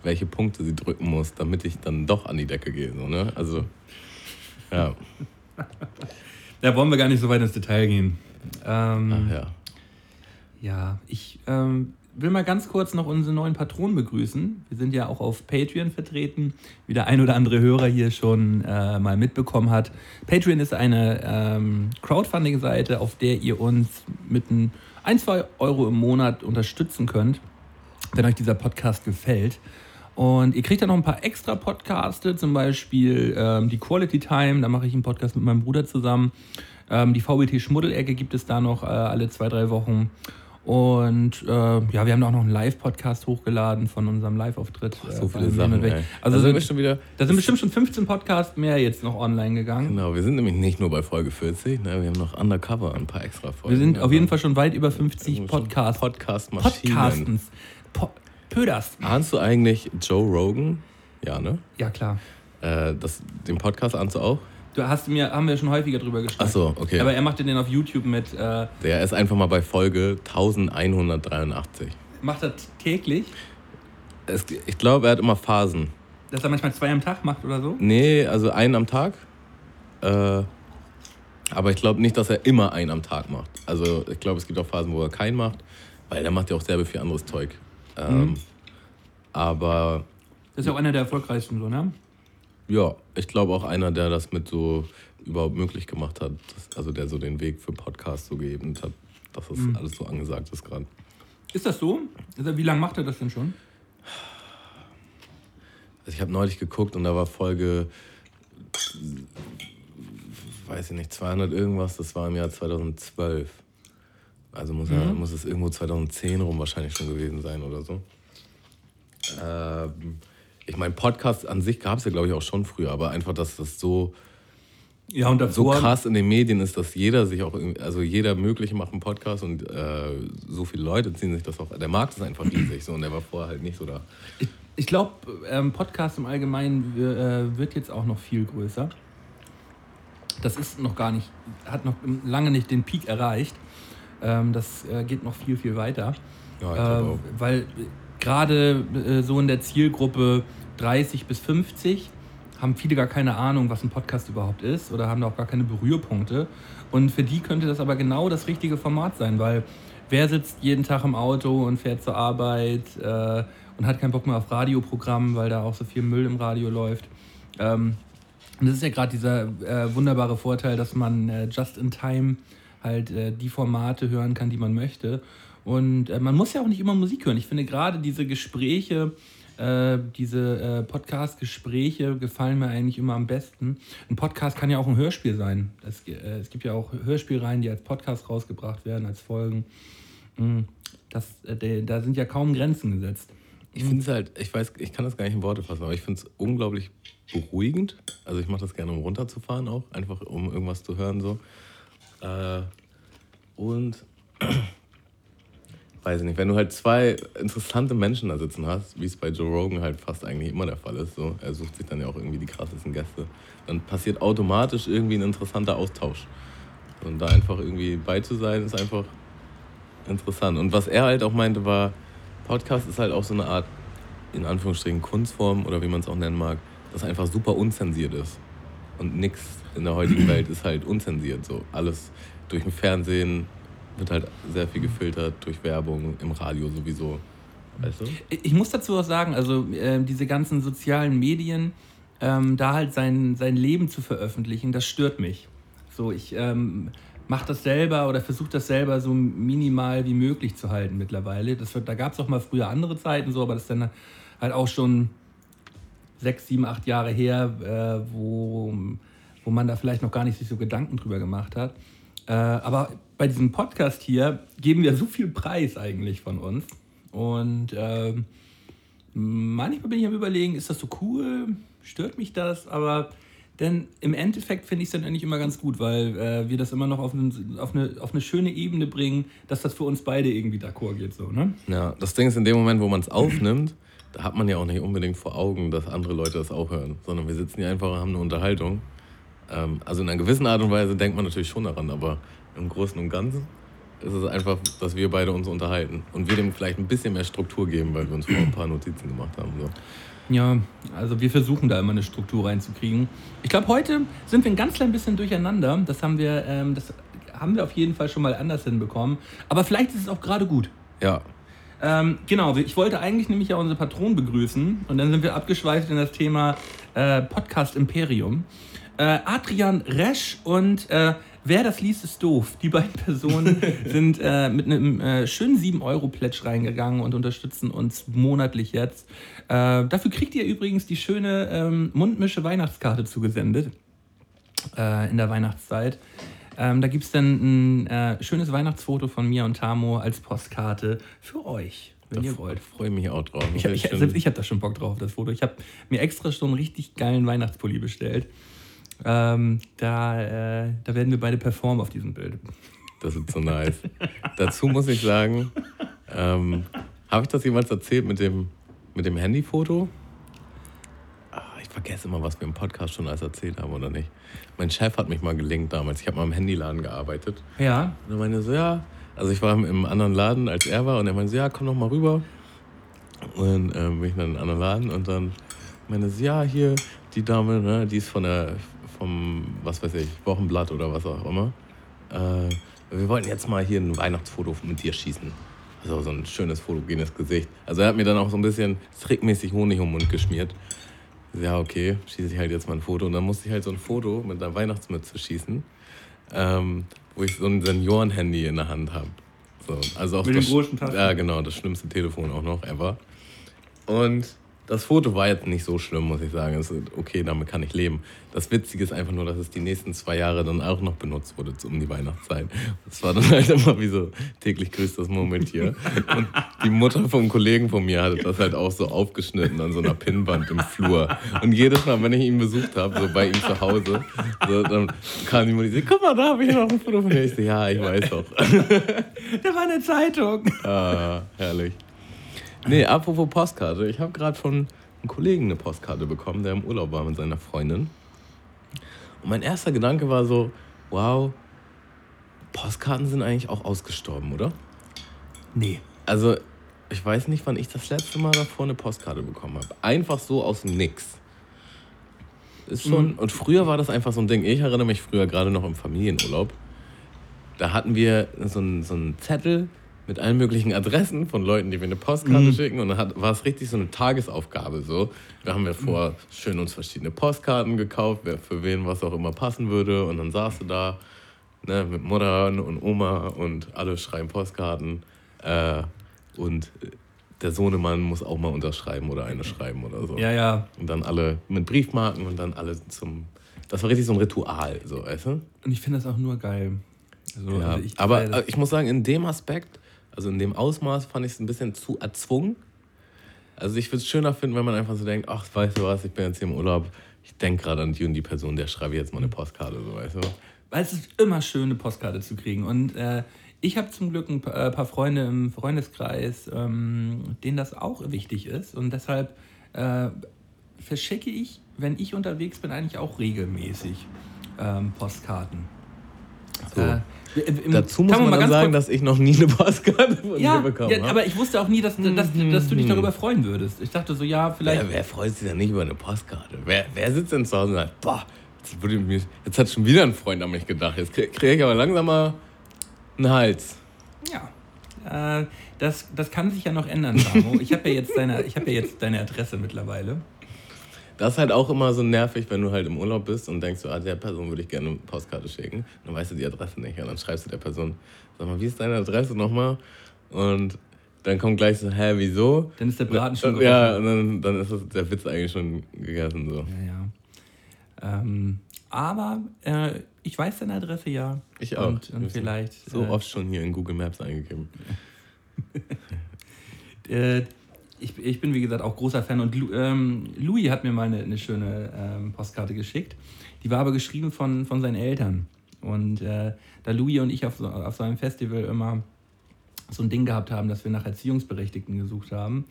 welche Punkte sie drücken muss, damit ich dann doch an die Decke gehe. So, ne? Also, ja. (laughs) Da wollen wir gar nicht so weit ins Detail gehen. Ähm, Ach ja. Ja, ich ähm, will mal ganz kurz noch unsere neuen Patronen begrüßen. Wir sind ja auch auf Patreon vertreten, wie der ein oder andere Hörer hier schon äh, mal mitbekommen hat. Patreon ist eine ähm, Crowdfunding-Seite, auf der ihr uns mit ein, zwei Euro im Monat unterstützen könnt, wenn euch dieser Podcast gefällt. Und ihr kriegt dann noch ein paar extra Podcasts, zum Beispiel ähm, die Quality Time, da mache ich einen Podcast mit meinem Bruder zusammen. Ähm, die VBT Schmuddelecke gibt es da noch äh, alle zwei, drei Wochen. Und äh, ja, wir haben auch noch einen Live-Podcast hochgeladen von unserem Live-Auftritt. So äh, viele bei Sachen. Ey. Also da sind wir schon wieder. da sind bestimmt schon 15 Podcasts mehr jetzt noch online gegangen. Genau, wir sind nämlich nicht nur bei Folge 40, ne? wir haben noch Undercover ein paar extra Folgen. Wir sind auf jeden Fall schon weit über 50 schon Podcasts. Podcast-Maschinen. Podcastens. Po Pöders. Ahnst du eigentlich Joe Rogan? Ja, ne? Ja, klar. Äh, das, den Podcast ahnst du auch? Du hast mir, haben wir schon häufiger drüber Ach gesprochen. so, okay. Aber er machte den auf YouTube mit, äh, Der ist einfach mal bei Folge 1183. macht er täglich, Es, ich glaube, er hat immer Phasen. dass er manchmal zwei am Tag macht oder so. Nee, also einen am Tag. Äh, aber ich glaube nicht, dass er immer einen am Tag macht. Also ich glaube, es gibt auch Phasen, wo er keinen macht, weil der macht ja auch sehr viel anderes Zeug. Ähm, Aber Das ist ja auch einer der erfolgreichsten, so, ne? Ja, ich glaube auch einer, der das mit so überhaupt möglich gemacht hat. Also der so den Weg für Podcasts so gegeben hat, dass das alles so angesagt ist gerade. Ist das so? Also, wie lange macht er das denn schon? Also ich habe neulich geguckt und da war Folge, weiß ich nicht, 200 irgendwas, das war im Jahr 2012. Also muss, er, muss es irgendwo 2010 rum wahrscheinlich schon gewesen sein oder so. Ähm, ich meine, Podcast an sich gab es ja, glaube ich, auch schon früher, aber einfach, dass das so, Ja, und so davor, krass in den Medien ist, dass jeder sich auch, also jeder mögliche macht einen Podcast und äh, so viele Leute ziehen sich das auch. Der Markt ist einfach riesig so und der war vorher halt nicht so da. Ich, ich glaube, ähm, Podcast im Allgemeinen äh, wird jetzt auch noch viel größer. Das ist noch gar nicht, hat noch lange nicht den Peak erreicht. Ähm, das äh, geht noch viel, viel weiter. Ja, ich Ähm, auch. weil äh, gerade äh, so in der Zielgruppe 30 bis 50 haben viele gar keine Ahnung, was ein Podcast überhaupt ist oder haben da auch gar keine Berührpunkte. Und für die könnte das aber genau das richtige Format sein, weil wer sitzt jeden Tag im Auto und fährt zur Arbeit äh, und hat keinen Bock mehr auf Radioprogramm, weil da auch so viel Müll im Radio läuft. Ähm, und das ist ja gerade dieser äh, wunderbare Vorteil, dass man äh, just in time halt äh, die Formate hören kann, die man möchte. Und äh, man muss ja auch nicht immer Musik hören. Ich finde gerade diese Gespräche, äh, diese äh, Podcast-Gespräche gefallen mir eigentlich immer am besten. Ein Podcast kann ja auch ein Hörspiel sein. Es, äh, es gibt ja auch Hörspielreihen, die als Podcast rausgebracht werden, als Folgen. Mm, Das, äh, de- da sind ja kaum Grenzen gesetzt. Ich finde es halt, ich weiß, ich kann das gar nicht in Worte fassen, aber ich finde es unglaublich beruhigend. Also ich mache das gerne, um runterzufahren auch, einfach um irgendwas zu hören so. Äh, und weiß ich nicht, wenn du halt zwei interessante Menschen da sitzen hast, wie es bei Joe Rogan halt fast eigentlich immer der Fall ist, so, er sucht sich dann ja auch irgendwie die krassesten Gäste, dann passiert automatisch irgendwie ein interessanter Austausch. Und da einfach irgendwie bei zu sein, ist einfach interessant. Und was er halt auch meinte, war, Podcast ist halt auch so eine Art, in Anführungsstrichen, Kunstform oder wie man es auch nennen mag, das einfach super unzensiert ist. Und nichts in der heutigen Welt ist halt unzensiert. So alles durch den Fernsehen wird halt sehr viel gefiltert, durch Werbung, im Radio sowieso. Weißt du? Ich muss dazu auch sagen, also äh, diese ganzen sozialen Medien, ähm, da halt sein, sein Leben zu veröffentlichen, das stört mich. So, ich ähm, macht das selber oder versucht das selber so minimal wie möglich zu halten mittlerweile. Das da gab es auch mal früher andere Zeiten so, aber das ist dann halt auch schon sechs, sieben, acht Jahre her, äh, wo, wo man da vielleicht noch gar nicht sich so Gedanken drüber gemacht hat. Äh, aber bei diesem Podcast hier geben wir so viel Preis eigentlich von uns. Und äh, manchmal bin ich am Überlegen, ist das so cool? Stört mich das? Aber denn im Endeffekt finde ich es dann eigentlich immer ganz gut, weil äh, wir das immer noch auf, ein, auf, eine, auf eine schöne Ebene bringen, dass das für uns beide irgendwie d'accord geht. So, ne? Ja, das Ding ist, in dem Moment, wo man es aufnimmt, da hat man ja auch nicht unbedingt vor Augen, dass andere Leute das auch hören, sondern wir sitzen hier einfach und haben eine Unterhaltung. Ähm, also in einer gewissen Art und Weise denkt man natürlich schon daran, aber im Großen und Ganzen ist es einfach, dass wir beide uns unterhalten und wir dem vielleicht ein bisschen mehr Struktur geben, weil wir uns vor ein paar Notizen gemacht haben. So. Ja, also wir versuchen da immer eine Struktur reinzukriegen. Ich glaube, heute sind wir ein ganz klein bisschen durcheinander. Das haben wir, ähm, das haben wir auf jeden Fall schon mal anders hinbekommen. Aber vielleicht ist es auch gerade gut. Ja. Ähm, genau, ich wollte eigentlich nämlich ja unsere Patron begrüßen und dann sind wir abgeschweift in das Thema äh, Podcast Imperium. Äh, Adrian Resch und äh, Wer das liest, ist doof. Die beiden Personen (laughs) sind äh, mit einem äh, schönen 7-Euro-Pledge reingegangen und unterstützen uns monatlich jetzt. Äh, dafür kriegt ihr übrigens die schöne ähm, Mundmische Weihnachtskarte zugesendet äh, in der Weihnachtszeit. Ähm, da gibt es dann ein äh, schönes Weihnachtsfoto von mir und Tamo als Postkarte für euch wenn da ihr wollt. Freue mich auch drauf. Ich, ich, ich habe da schon Bock drauf, das Foto. Ich habe mir extra schon einen richtig geilen Weihnachtspulli bestellt. Ähm, da, äh, da werden wir beide performen auf diesem Bild. Das ist so nice. Dazu muss ich sagen, ähm, habe ich das jemals erzählt mit dem, mit dem Handyfoto? Ach, ich vergesse immer, was wir im Podcast schon alles erzählt haben oder nicht. Mein Chef hat mich mal gelinkt damals. Ich habe mal im Handyladen gearbeitet. Ja. Und er meinte so, ja. Also ich war im anderen Laden, als er war. Und er meinte so, ja, komm doch mal rüber. Und dann ähm, bin ich dann in einen anderen Laden. Und dann meinte sie, ja, hier, die Dame, ne, die ist von der, vom, was weiß ich, Wochenblatt oder was auch immer. Äh, wir wollten jetzt mal hier ein Weihnachtsfoto mit dir schießen. Also so ein schönes fotogenes Gesicht. Also er hat mir dann auch so ein bisschen trickmäßig Honig um den Mund geschmiert. Ja, okay, schieße ich halt jetzt mal ein Foto. Und dann musste ich halt so ein Foto mit einer Weihnachtsmütze schießen, ähm, wo ich so ein Senioren-Handy in der Hand habe. So, also auch mit den großen Tasten. Ja, genau, das schlimmste Telefon auch noch ever. Und das Foto war jetzt nicht so schlimm, muss ich sagen. Es ist okay, damit kann ich leben. Das Witzige ist einfach nur, dass es die nächsten zwei Jahre dann auch noch benutzt wurde um die Weihnachtszeit. Das war dann (laughs) halt immer wie so täglich grüßt das Moment hier. Und die Mutter vom Kollegen von mir hatte das halt auch so aufgeschnitten an so einer Pinnwand im Flur. Und jedes Mal, wenn ich ihn besucht habe, so bei ihm zu Hause, so, dann kam die Mutter und sagte, guck mal, da habe ich noch ein Foto von mir. Ich so, ja, ich weiß doch. (laughs) Da war eine Zeitung. Ah, herrlich. Nee, apropos Postkarte. Ich habe gerade von einem Kollegen eine Postkarte bekommen, der im Urlaub war mit seiner Freundin. Und mein erster Gedanke war so, wow, Postkarten sind eigentlich auch ausgestorben, oder? Nee. Also, ich weiß nicht, wann ich das letzte Mal davor eine Postkarte bekommen habe. Einfach so aus dem Nix. Ist schon, Mhm. Und früher war das einfach so ein Ding. Ich erinnere mich früher gerade noch im Familienurlaub. Da hatten wir so einen, so einen Zettel mit allen möglichen Adressen von Leuten, die wir eine Postkarte Mhm. schicken. Und dann hat, war es richtig so eine Tagesaufgabe. So. Da haben wir vor schön uns verschiedene Postkarten gekauft, wer für wen was auch immer passen würde. Und dann saß du da ne, mit Mutter und Oma und alle schreiben Postkarten. Äh, und der Sohnemann muss auch mal unterschreiben oder eine schreiben oder so. Ja, ja. Und dann alle mit Briefmarken und dann alle zum. Das war richtig so ein Ritual, so, weißt du? Und ich finde das auch nur geil. Also, Ja, also ich, aber äh, ich muss sagen, in dem Aspekt, also in dem Ausmaß, fand ich es ein bisschen zu erzwungen. Also ich würde es schöner finden, wenn man einfach so denkt, ach, weißt du was, ich bin jetzt hier im Urlaub, ich denke gerade an die und die Person, der schreibe ich jetzt mal eine Postkarte, so weißt du. Weil es ist immer schön, eine Postkarte zu kriegen. Und äh, ich habe zum Glück ein paar, äh, paar Freunde im Freundeskreis, ähm, denen das auch wichtig ist. Und deshalb äh, verschicke ich, wenn ich unterwegs bin, eigentlich auch regelmäßig ähm, Postkarten. So. Äh, im- Dazu muss man ganz sagen, dass ich noch nie eine Postkarte von ja, dir bekommen ja, habe. aber ich wusste auch nie, dass, dass, dass du dich darüber freuen würdest. Ich dachte so, ja, vielleicht. Wer, wer freut sich denn nicht über eine Postkarte? Wer, wer sitzt denn zu Hause und sagt, boah, jetzt, wurde mir, jetzt hat schon wieder ein Freund an mich gedacht. Jetzt kriege krieg ich aber langsam mal einen Hals. Ja. Äh, das, das kann sich ja noch ändern, Samo. Ich habe ja, jetzt deine- ich hab ja jetzt deine Adresse mittlerweile. Das ist halt auch immer so nervig, wenn du halt im Urlaub bist und denkst, so, ah, der Person würde ich gerne eine Postkarte schicken. Dann weißt du die Adresse nicht. Und dann schreibst du der Person, sag mal, wie ist deine Adresse nochmal? Und dann kommt gleich so, hä, wieso? Dann ist der Braten schon Ja, und dann, dann ist das, der Witz eigentlich schon gegessen. So. Ja, ja. Ähm, aber äh, ich weiß deine Adresse ja. Ich auch. Und, und vielleicht. So äh, oft schon hier in Google Maps eingegeben. (laughs) Äh, ich, ich bin, wie gesagt, auch großer Fan. Und Lu, ähm, Louis hat mir mal eine, eine schöne ähm, Postkarte geschickt. Die war aber geschrieben von, von seinen Eltern. Und äh, da Louis und ich auf so, auf so einem Festival immer so ein Ding gehabt haben, dass wir nach Erziehungsberechtigten gesucht haben,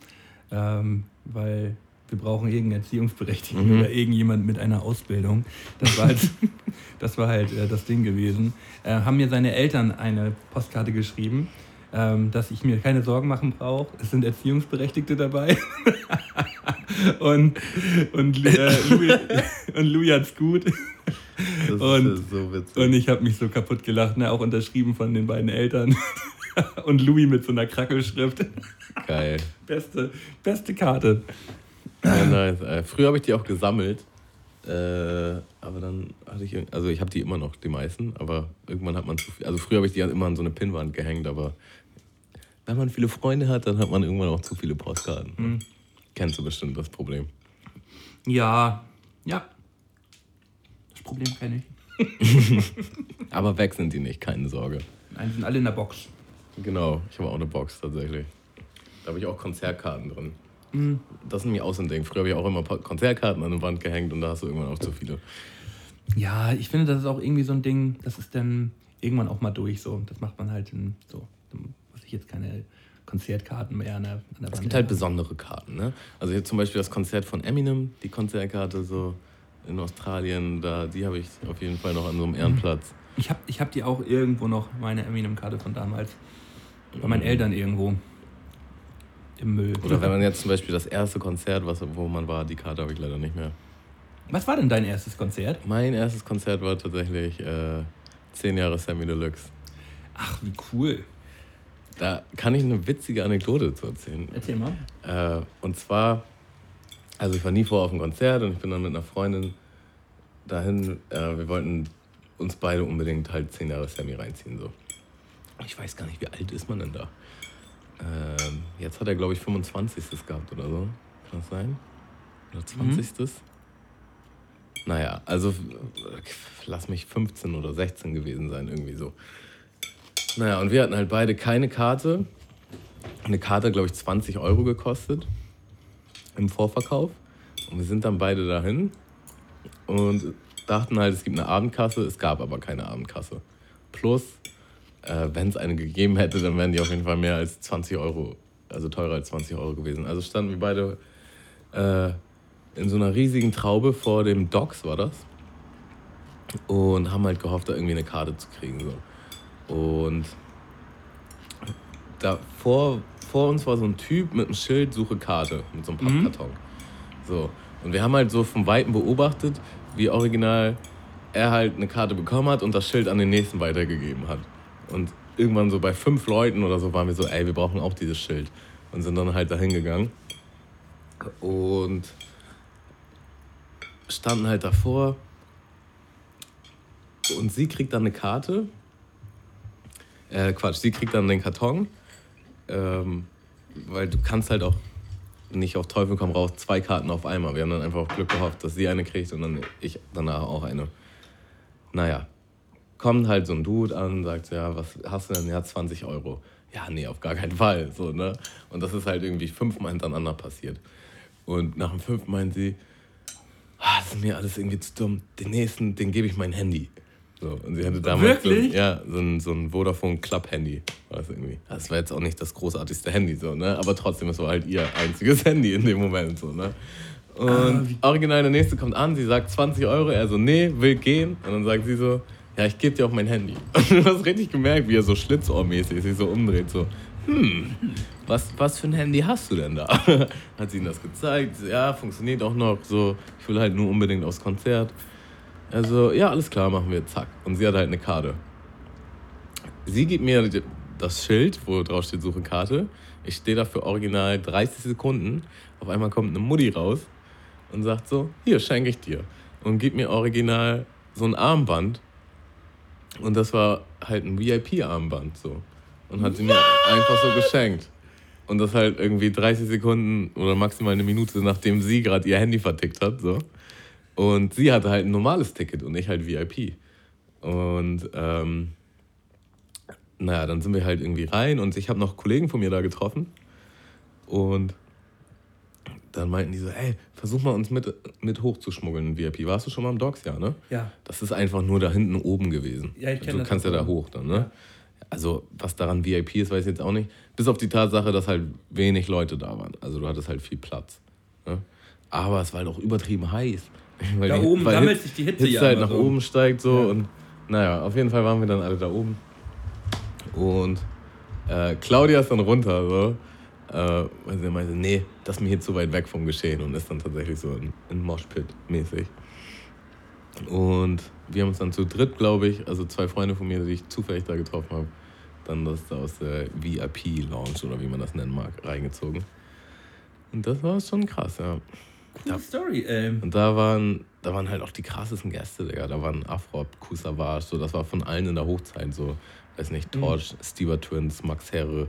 ähm, weil wir brauchen irgendeinen Erziehungsberechtigten Mhm. oder irgendjemand mit einer Ausbildung. Das war halt (laughs) das, war halt, äh, das Ding gewesen. Äh, haben mir seine Eltern eine Postkarte geschrieben, ähm, dass ich mir keine Sorgen machen brauche. Es sind Erziehungsberechtigte dabei. (laughs) und, und, äh, Louis, (laughs) und Louis hat's gut. Das Und- ist so witzig. Und ich habe mich so kaputt gelacht, ne? auch unterschrieben von den beiden Eltern. (laughs) und Louis mit so einer Krackelschrift. Geil. Beste, beste Karte. Ja, nice. Äh, Früher habe ich die auch gesammelt. Äh, aber dann hatte ich, also ich habe die immer noch, die meisten, aber irgendwann hat man zu viel, also früher habe ich die halt immer an so eine Pinnwand gehängt, aber wenn man viele Freunde hat, dann hat man irgendwann auch zu viele Postkarten. Mhm. Kennst du bestimmt das Problem. Ja, ja. Das Problem kenne ich. (laughs) Aber weg sind die nicht, keine Sorge. Nein, die sind alle in der Box. Genau, ich habe auch eine Box tatsächlich. Da habe ich auch Konzertkarten drin. Mhm. Das ist nämlich auch so ein Ding. Früher habe ich auch immer Konzertkarten an die Wand gehängt und da hast du irgendwann auch zu viele. Ja, ich finde, das ist auch irgendwie so ein Ding, das ist dann irgendwann auch mal durch. So. Das macht man halt in, so. Dann muss ich jetzt keine Konzertkarten mehr an der, an der Es gibt halt besondere Karten, ne? Also hier zum Beispiel das Konzert von Eminem, die Konzertkarte so in Australien, da, die habe ich auf jeden Fall noch an so einem Ehrenplatz. Ich habe ich hab die auch irgendwo noch, meine Eminem-Karte von damals. Bei meinen Eltern irgendwo. Im Müll. Oder wenn man jetzt zum Beispiel das erste Konzert, was, wo man war, die Karte habe ich leider nicht mehr. Was war denn dein erstes Konzert? Mein erstes Konzert war tatsächlich äh, 10 Jahre Sammy Deluxe. Ach, wie cool. Da kann ich eine witzige Anekdote zu erzählen. Erzähl mal. Äh, und zwar, also ich war nie vor auf ein Konzert und ich bin dann mit einer Freundin dahin. Äh, wir wollten uns beide unbedingt halt 10 Jahre Sammy reinziehen. So. Ich weiß gar nicht, wie alt ist man denn da? Ähm, jetzt hat er, glaube ich, 25. gehabt oder so. Kann das sein? Oder 20. Naja, also äh, lass mich 15 oder 16 gewesen sein, irgendwie so. Naja, und wir hatten halt beide keine Karte. Eine Karte, glaube ich, 20 Euro gekostet im Vorverkauf. Und wir sind dann beide dahin und dachten halt, es gibt eine Abendkasse. Es gab aber keine Abendkasse. Plus, äh, wenn es eine gegeben hätte, dann wären die auf jeden Fall mehr als 20 Euro, also teurer als 20 Euro gewesen. Also standen wir beide äh, in so einer riesigen Traube vor dem Docks, war das. Und haben halt gehofft, da irgendwie eine Karte zu kriegen. So. Und da vor, vor uns war so ein Typ mit einem Schild, suche Karte, mit so einem Pappkarton. So. Und wir haben halt so vom Weiten beobachtet, wie original er halt eine Karte bekommen hat und das Schild an den nächsten weitergegeben hat. Und irgendwann so bei fünf Leuten oder so waren wir so, ey, wir brauchen auch dieses Schild. Und sind dann halt dahin gegangen. Und standen halt davor. Und sie kriegt dann eine Karte. Äh, Quatsch, sie kriegt dann den Karton. Ähm, weil du kannst halt auch nicht auf Teufel komm raus zwei Karten auf einmal. Wir haben dann einfach auf Glück gehofft, dass sie eine kriegt und dann ich danach auch eine. Naja, kommt halt so ein Dude an, sagt, ja, was hast du denn? Ja, 20 Euro. Ja, nee, auf gar keinen Fall. So, ne? Und das ist halt irgendwie fünfmal hintereinander passiert. Und nach dem fünften meint sie, ah, das ist mir alles irgendwie zu dumm. Den nächsten, den gebe ich mein Handy. So, und sie hatte damals so, ja, so ein, so ein Vodafone Club Handy. War das irgendwie. Das war jetzt auch nicht das großartigste Handy, so, ne? Aber trotzdem, es war halt ihr einziges (laughs) Handy in dem Moment, so, ne? Und original, der nächste kommt an, sie sagt 20 Euro, er so, nee, will gehen. Und dann sagt sie so, ja, ich gebe dir auch mein Handy. (laughs) Und du hast richtig gemerkt, wie er so schlitzohrmäßig sich so umdreht, so, hm, was, was für ein Handy hast du denn da? (laughs) Hat sie ihm das gezeigt, ja, funktioniert auch noch, so, ich will halt nur unbedingt aufs Konzert. Also, ja, alles klar, machen wir, zack. Und sie hat halt eine Karte. Sie gibt mir das Schild, wo drauf steht, suche Karte. Ich stehe da für original 30 Sekunden. Auf einmal kommt eine Mutti raus und sagt so, hier schenke ich dir. Und gibt mir original so ein Armband. Und das war halt ein VIP-Armband so. Und hat sie mir einfach so geschenkt. Und das halt irgendwie 30 Sekunden oder maximal eine Minute, nachdem sie gerade ihr Handy vertickt hat. So. Und sie hatte halt ein normales Ticket und ich halt VIP. Und ähm, naja, dann sind wir halt irgendwie rein und ich habe noch Kollegen von mir da getroffen. Und dann meinten die so, ey, versuch mal uns mit, mit hochzuschmuggeln in VIP. Warst du schon mal am Docks, ja, ne? Ja. Das ist einfach nur da hinten oben gewesen. Ja, ich kenn Du das kannst ja da hoch dann, ne? Also, was daran VIP ist, weiß ich jetzt auch nicht. Bis auf die Tatsache, dass halt wenig Leute da waren. Also, du hattest halt viel Platz. Ne? Aber es war halt auch übertrieben heiß. Weil Da oben sammelt sich die Hitze ja halt nach oben steigt so. Ja. Und naja, auf jeden Fall waren wir dann alle da oben. Und äh, Claudia ist dann runter, so. Äh, weil sie meinte, nee, das ist mir hier zu weit weg vom Geschehen und ist dann tatsächlich so in, in Moshpit mäßig. Und wir haben uns dann zu dritt, glaube ich, also zwei Freunde von mir, die ich zufällig da getroffen habe, dann das da aus der VIP-Lounge oder wie man das nennen mag, reingezogen. Und das war schon krass, ja. Coole Story, ey. Und da waren, da waren halt auch die krassesten Gäste, Digga. Da waren Afrop, Kusavage, so, das war von allen in der Hochzeit, so, weiß nicht, Torch, Stever Twins, Max Herre,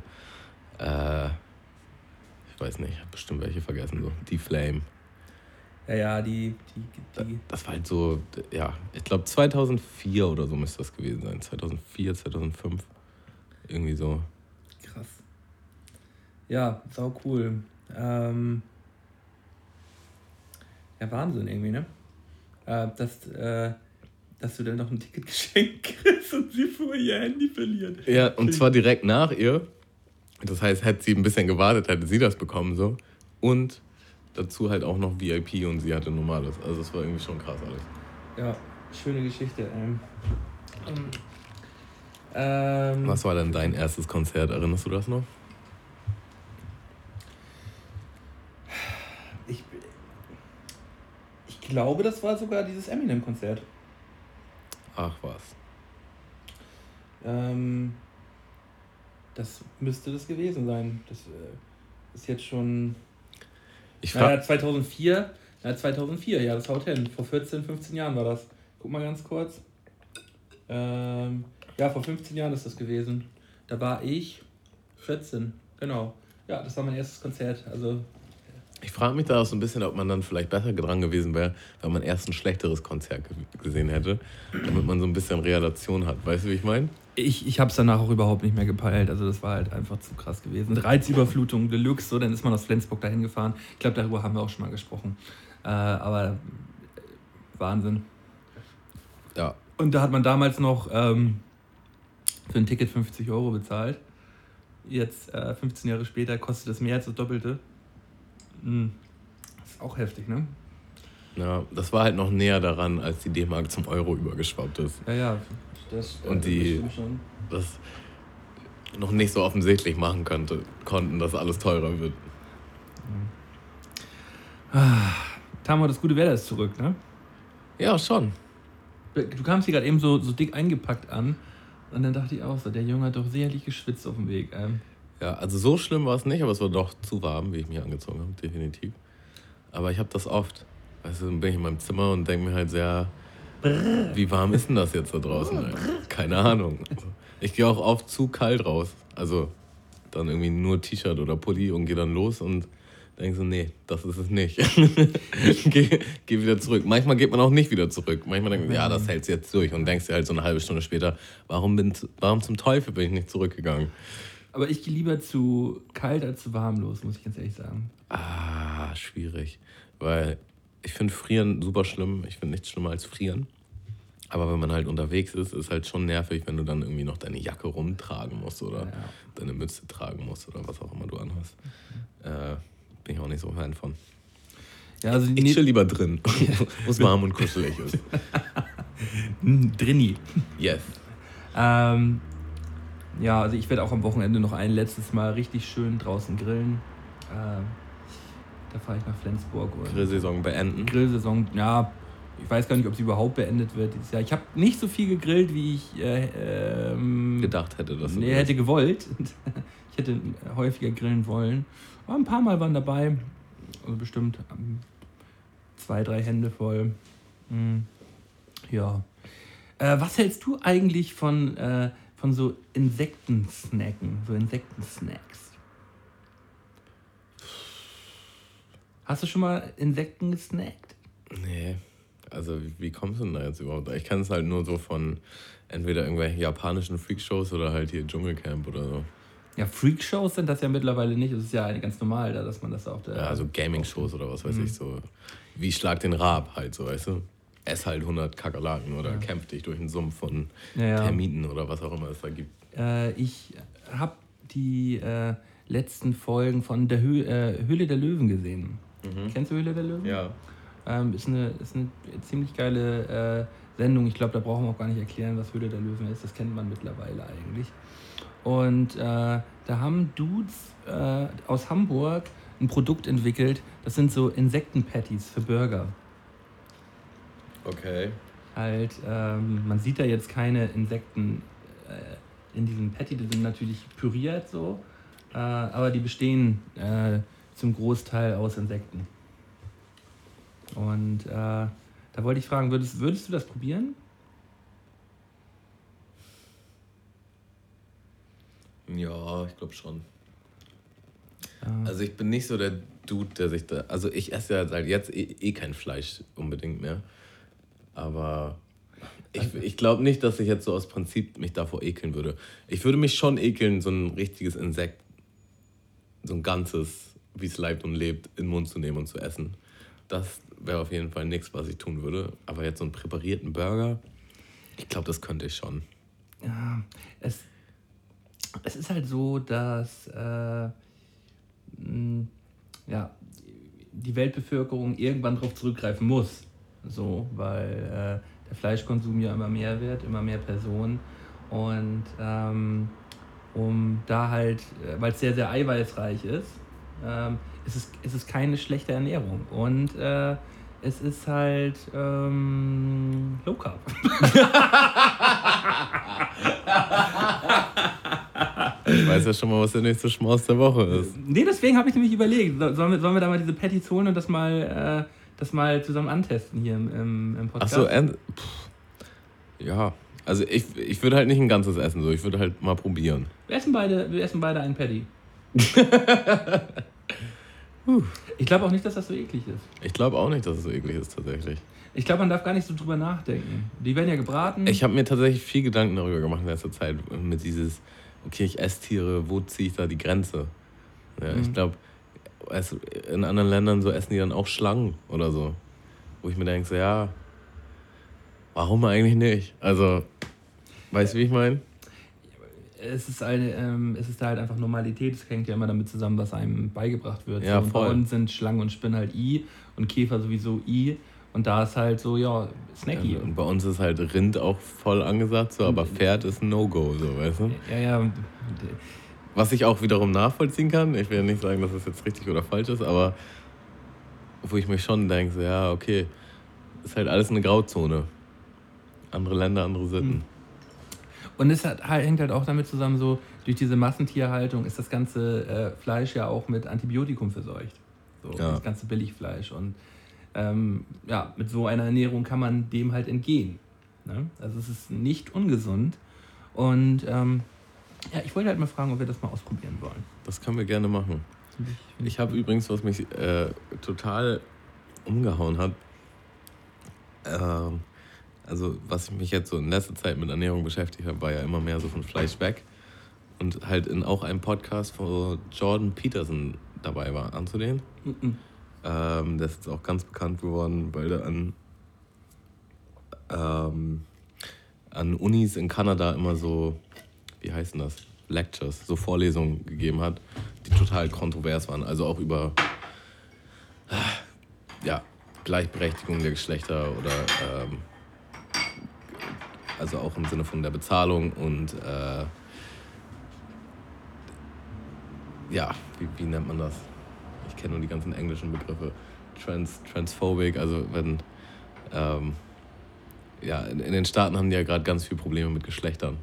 äh, ich weiß nicht, hab bestimmt welche vergessen, so, die Flame. Ja, ja, die, die, die. Das war halt so, ja, ich glaube 2004 oder so müsste das gewesen sein. 2004, 2005. Irgendwie so. Krass. Ja, sau cool. Ähm, ja, Wahnsinn irgendwie, ne? Äh, dass, äh, dass du dann noch ein Ticket (laughs) geschenkt kriegst und sie vor ihr Handy verliert. Ja, und zwar direkt nach ihr. Das heißt, hätte sie ein bisschen gewartet, hätte sie das bekommen so. Und dazu halt auch noch VIP und sie hatte normales. Also es war irgendwie schon krass alles. Ja, schöne Geschichte. Ähm, ähm, Was war denn dein erstes Konzert? Erinnerst du das noch? ich, ich glaube, das war sogar dieses Eminem-Konzert. Ach was. Ähm, das müsste das gewesen sein. Das äh, ist jetzt schon. Ich. Naja, 2004. Ja, 2004, ja, das haut hin. Vor 14, 15 Jahren war das. Guck mal ganz kurz. Ähm, ja, vor 15 Jahren ist das gewesen. Da war ich 14, genau. Ja, das war mein erstes Konzert. Also, Ich frage mich da auch so ein bisschen, ob man dann vielleicht besser dran gewesen wäre, wenn man erst ein schlechteres Konzert ge gesehen hätte, damit man so ein bisschen Relation hat. Weißt du, wie ich meine? ich, ich habe es danach auch überhaupt nicht mehr gepeilt. Also, das war halt einfach zu krass gewesen. Reizüberflutung Deluxe, so, dann ist man aus Flensburg dahin gefahren. Ich glaube, darüber haben wir auch schon mal gesprochen. Äh, aber äh, Wahnsinn. Ja. Und da hat man damals noch ähm, für ein Ticket 50 Euro bezahlt. Jetzt, äh, 15 Jahre später, kostet es mehr als das Doppelte. Das ist auch heftig, ne? Ja, das war halt noch näher daran, als die D-Mark zum Euro übergeschwappt ist. Ja, ja. Das, Und die- stimmt schon. Das noch nicht so offensichtlich machen könnte, konnten, dass alles teurer wird. Tamo, das gute Wetter ist zurück, ne? Ja, schon. Du kamst hier gerade eben so, so dick eingepackt an. Und dann dachte ich auch so, der Junge hat doch sicherlich geschwitzt auf dem Weg. Ähm, Ja, also so schlimm war es nicht, aber es war doch zu warm, wie ich mich angezogen habe, definitiv. Aber ich habe das oft. Weißt du, dann bin ich in meinem Zimmer und denke mir halt sehr, wie warm ist denn das jetzt da draußen? Keine Ahnung. Ich gehe auch oft zu kalt raus. Also dann irgendwie nur T-Shirt oder Pulli und gehe dann los und denke so, nee, das ist es nicht. (laughs) geh, geh wieder zurück. Manchmal geht man auch nicht wieder zurück. Manchmal denkt man, ja, das hältst du jetzt durch und denkst dir halt so eine halbe Stunde später, warum, bin, warum zum Teufel bin ich nicht zurückgegangen? Aber ich gehe lieber zu kalt als zu warm los, muss ich ganz ehrlich sagen. Ah, schwierig. Weil ich finde Frieren super schlimm. Ich finde nichts schlimmer als Frieren. Aber wenn man halt unterwegs ist, ist halt schon nervig, wenn du dann irgendwie noch deine Jacke rumtragen musst oder Ja. deine Mütze tragen musst oder was auch immer du anhast. Äh, bin ich auch nicht so Fan von. Ja, also Ich chill lieber drin, (laughs) wo es warm und kuschelig ist. (laughs) Drinni. Yes. Ähm, ja, also ich werde auch am Wochenende noch ein letztes Mal richtig schön draußen grillen. Ähm, da fahre ich nach Flensburg. Und Grillsaison beenden. Grillsaison, ja, ich weiß gar nicht, ob sie überhaupt beendet wird dieses Jahr. Ich habe nicht so viel gegrillt, wie ich äh, ähm, Gedacht hätte, dass nee, hätte gewollt. (laughs) ich hätte häufiger grillen wollen. Aber ein paar Mal waren dabei. Also bestimmt ähm, zwei, drei Hände voll. Hm. Ja. Äh, was hältst du eigentlich von, äh, von so Insektensnacken, so Insektensnacks? Hast du schon mal Insekten gesnackt? Nee. Also, wie, kommst du denn da jetzt überhaupt? Ich kann es halt nur so von entweder irgendwelchen japanischen Freakshows oder halt hier Dschungelcamp oder so. Ja, Freakshows sind das ja mittlerweile nicht. Es ist ja ganz normal, da, dass man das auf der. Ja, also Gaming-Shows oder was weiß ich so. Wie Schlag den Rab halt so, weißt du? Ess halt 100 Kakerlaken oder Ja. kämpf dich durch einen Sumpf von Ja. Termiten oder was auch immer es da gibt. Äh, ich habe die äh, letzten Folgen von der Hö äh, Höhle der Löwen gesehen. Kennst du Höhle der Löwen? Ja. Ähm, ist, eine, ist eine ziemlich geile äh, Sendung. Ich glaube, da brauchen wir auch gar nicht erklären, was Höhle der Löwen ist. Das kennt man mittlerweile eigentlich. Und äh, da haben Dudes äh, aus Hamburg ein Produkt entwickelt. Das sind so Insektenpatties für Burger. Okay. Halt, ähm, man sieht da jetzt keine Insekten äh, in diesem Patty, die sind natürlich püriert so, äh, aber die bestehen äh, zum Großteil aus Insekten. Und äh, da wollte ich fragen, würdest, würdest du das probieren? Ja, ich glaube schon. Also ich bin nicht so der Dude, der sich da. Also ich esse ja seit jetzt eh, eh kein Fleisch unbedingt mehr. Aber ich, ich glaube nicht, dass ich jetzt so aus Prinzip mich davor ekeln würde. Ich würde mich schon ekeln, so ein richtiges Insekt, so ein ganzes, wie es leibt und lebt, in den Mund zu nehmen und zu essen. Das wäre auf jeden Fall nichts, was ich tun würde. Aber jetzt so einen präparierten Burger, ich glaube, das könnte ich schon. Ja, es, es ist halt so, dass äh, mh, ja, die Weltbevölkerung irgendwann darauf zurückgreifen muss. So, weil äh, der Fleischkonsum ja immer mehr wird, immer mehr Personen. Und ähm, um da halt, äh, weil es sehr, sehr eiweißreich ist, ähm, ist, es, ist es keine schlechte Ernährung. Und äh, es ist halt ähm, Low Carb. Ich weiß ja schon mal, was der nächste Schmaus der Woche ist. Nee, deswegen habe ich nämlich überlegt, so- sollen wir, sollen wir da mal diese Patties holen und das mal, äh, das mal zusammen antesten hier im, im, im Podcast? so, and, pff, ja. Also ich, ich würde halt nicht ein ganzes essen, so. Ich würde halt mal probieren. wir, essen beide, wir essen beide einen Patty. (laughs) ich glaube auch nicht, dass das so eklig ist. Ich glaube auch nicht, dass es so eklig ist tatsächlich. Ich glaube, man darf gar nicht so drüber nachdenken. Die werden ja gebraten. Ich habe mir tatsächlich viel Gedanken darüber gemacht in letzter Zeit. Mit dieses, okay, ich esse Tiere, wo ziehe ich da die Grenze? Ja, Ich Mhm. Glaube, in anderen Ländern so essen die dann auch Schlangen oder so. Wo ich mir denke, so, ja, warum eigentlich nicht? Also, weißt du, wie ich meine? es ist, eine, ähm, es ist halt einfach Normalität. Es hängt ja immer damit zusammen, was einem beigebracht wird. Ja, so, und bei voll. uns sind Schlangen und Spinnen halt I und Käfer sowieso I. Und da ist halt so, ja, Snacky. Und bei uns ist halt Rind auch voll angesagt, so, aber Pferd ist ein No-Go, so, weißt du? Ja, ja. Was ich auch wiederum nachvollziehen kann, ich will ja nicht sagen, dass es jetzt richtig oder falsch ist, aber wo ich mich schon denke, so, ja, okay, ist halt alles eine Grauzone. Andere Länder, andere Sitten. Und es hat, hängt halt auch damit zusammen, so durch diese Massentierhaltung ist das ganze äh, Fleisch ja auch mit Antibiotikum verseucht. So, Ja. Das ganze Billigfleisch. Und ähm, ja, mit so einer Ernährung kann man dem halt entgehen. Ne? Also es ist nicht ungesund. Und ähm, ja, ich wollte halt mal fragen, ob wir das mal ausprobieren wollen. Das können wir gerne machen. Ich habe übrigens, was mich äh, total umgehauen hat, ähm, also was mich jetzt so in letzter Zeit mit Ernährung beschäftigt hat, war ja immer mehr so von Fleisch weg. Und halt in auch einem Podcast, wo Jordan Peterson dabei war, anzulehnen. Mhm. Ähm, der ist jetzt auch ganz bekannt geworden, weil er an, ähm, an Unis in Kanada immer so, wie heißen das? Lectures, so Vorlesungen gegeben hat, die total kontrovers waren. Also auch über ja, Gleichberechtigung der Geschlechter oder ähm, also auch im Sinne von der Bezahlung und äh, ja, wie, wie nennt man das? Ich kenne nur die ganzen englischen Begriffe. Trans, transphobic, also wenn ähm, ja, in, in den Staaten haben die ja gerade ganz viele Probleme mit Geschlechtern.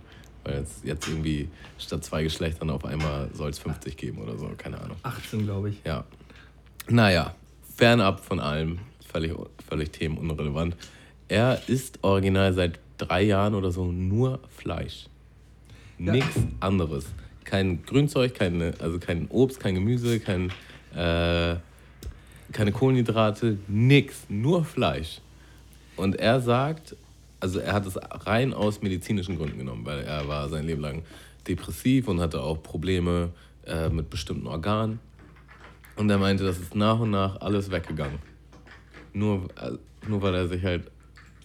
Weil jetzt, jetzt irgendwie statt zwei Geschlechtern auf einmal soll es 50 geben oder so, keine Ahnung. 18, glaube ich. Ja. Naja, fernab von allem, völlig, völlig themenunrelevant. Er isst original seit drei Jahren oder so nur Fleisch. Ja. Nichts anderes. Kein Grünzeug, keine, also kein Obst, kein Gemüse, kein, äh, keine Kohlenhydrate, nix, nur Fleisch. Und er sagt, also er hat es rein aus medizinischen Gründen genommen, weil er war sein Leben lang depressiv und hatte auch Probleme äh, mit bestimmten Organen. Und er meinte, das ist nach und nach alles weggegangen. Nur, äh, nur weil er sich halt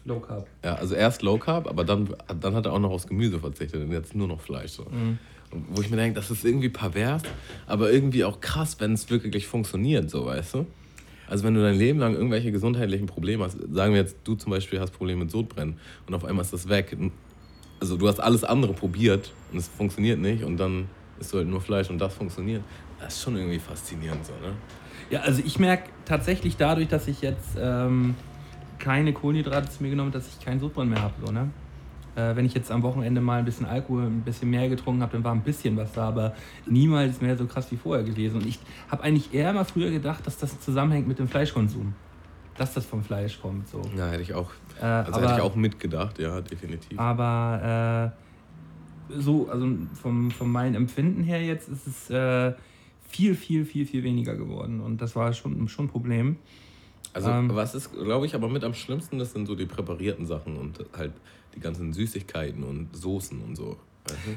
Low Carb. ja, also erst Low Carb, aber dann, dann hat er auch noch aufs Gemüse verzichtet und jetzt nur noch Fleisch. So. Und wo ich mir denke, das ist irgendwie pervers, aber irgendwie auch krass, wenn es wirklich funktioniert, so weißt du? Also wenn du dein Leben lang irgendwelche gesundheitlichen Probleme hast, sagen wir jetzt, du zum Beispiel hast Probleme mit Sodbrennen und auf einmal ist das weg. Also du hast alles andere probiert und es funktioniert nicht und dann isst du halt nur Fleisch und das funktioniert. Das ist schon irgendwie faszinierend so, ne? Ja, also ich merke tatsächlich dadurch, dass ich jetzt ähm, keine Kohlenhydrate zu mir genommen habe, dass ich keinen Sodbrennen mehr habe. So, ne? Äh, wenn ich jetzt am Wochenende mal ein bisschen Alkohol, ein bisschen mehr getrunken habe, dann war ein bisschen was da, aber niemals mehr so krass wie vorher gewesen. Und ich habe eigentlich eher mal früher gedacht, dass das zusammenhängt mit dem Fleischkonsum. Dass das vom Fleisch kommt. So. Ja, hätte ich auch, Äh, also aber- hätte ich auch mitgedacht, ja, definitiv. Aber äh, so, also vom, von meinem Empfinden her jetzt ist es äh, viel, viel, viel, viel weniger geworden. Und das war schon, schon ein Problem. Also, Ähm. was ist, glaube ich, aber mit am schlimmsten, das sind so die präparierten Sachen und halt die ganzen Süßigkeiten und Soßen und so.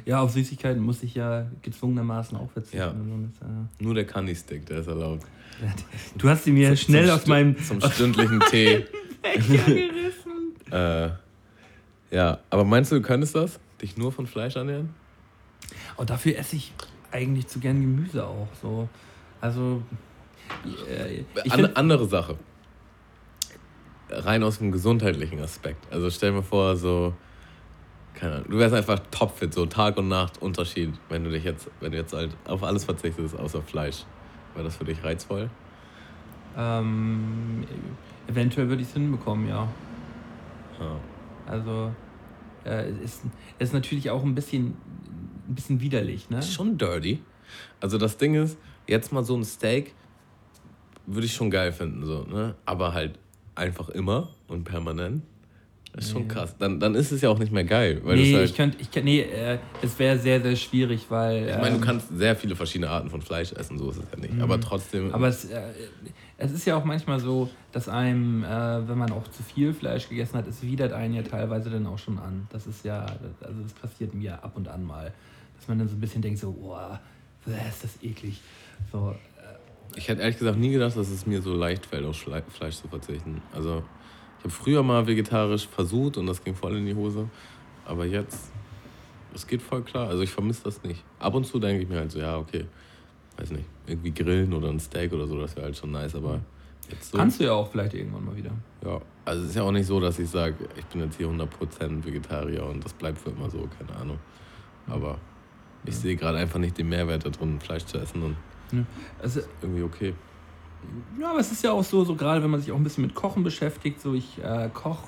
Ja, auf Süßigkeiten muss ich ja gezwungenermaßen auch verzichten. Ja. Und so, das, Nur der Candy Stick, der ist erlaubt. äh, du hast sie mir schnell Zum auf Stu- meinem Zum stündlichen (laughs) Tee. gerissen. (laughs) Äh, ja, aber meinst du, du könntest das? Dich nur von Fleisch ernähren? Und dafür esse ich eigentlich zu gern Gemüse auch. So. Also, äh, ich An, andere Sache. Rein aus dem gesundheitlichen Aspekt. Also stell mir vor, so, keine Ahnung, du wärst einfach topfit, so Tag und Nacht Unterschied, wenn du dich jetzt, wenn du jetzt halt auf alles verzichtest, außer Fleisch. Wäre das für dich reizvoll? ähm, eventuell würde ich es hinbekommen, ja. Ja. Also, äh, es ist, ist natürlich auch ein bisschen, ein bisschen widerlich, ne? Ist schon dirty. Also das Ding ist, jetzt mal so ein Steak würde ich schon geil finden, so, ne? Aber halt einfach immer und permanent. Das ist schon krass. Dann, dann ist es ja auch nicht mehr geil. Weil nee, halt, ich könnte, ich könnt, nee, äh, es wäre sehr, sehr schwierig, weil. Ich meine, ähm, du kannst sehr viele verschiedene Arten von Fleisch essen, so ist es ja nicht. Aber trotzdem. Aber es, äh, es ist ja auch manchmal so, dass einem, äh, wenn man auch zu viel Fleisch gegessen hat, es widert einen ja teilweise dann auch schon an. Das ist ja, also das passiert mir ab und an mal, dass man dann so ein bisschen denkt, so, boah, ist das eklig. So, ich hätte ehrlich gesagt nie gedacht, dass es mir so leicht fällt, auf Schle Fleisch zu verzichten. Also, ich habe früher mal vegetarisch versucht und das ging voll in die Hose. Aber jetzt, es geht voll klar. Also, ich vermisse das nicht. Ab und zu denke ich mir halt so, ja, okay, weiß nicht, irgendwie grillen oder ein Steak oder so, das wäre halt schon nice. Aber jetzt so. kannst du ja auch vielleicht irgendwann mal wieder. Ja, also es ist ja auch nicht so, dass ich sage, ich bin jetzt hier 100% Vegetarier und das bleibt für immer so, keine Ahnung. Aber ich sehe gerade einfach nicht den Mehrwert darin, Fleisch zu essen und Also, irgendwie okay. Ja, aber es ist ja auch so, so gerade wenn man sich auch ein bisschen mit Kochen beschäftigt, so ich äh, koche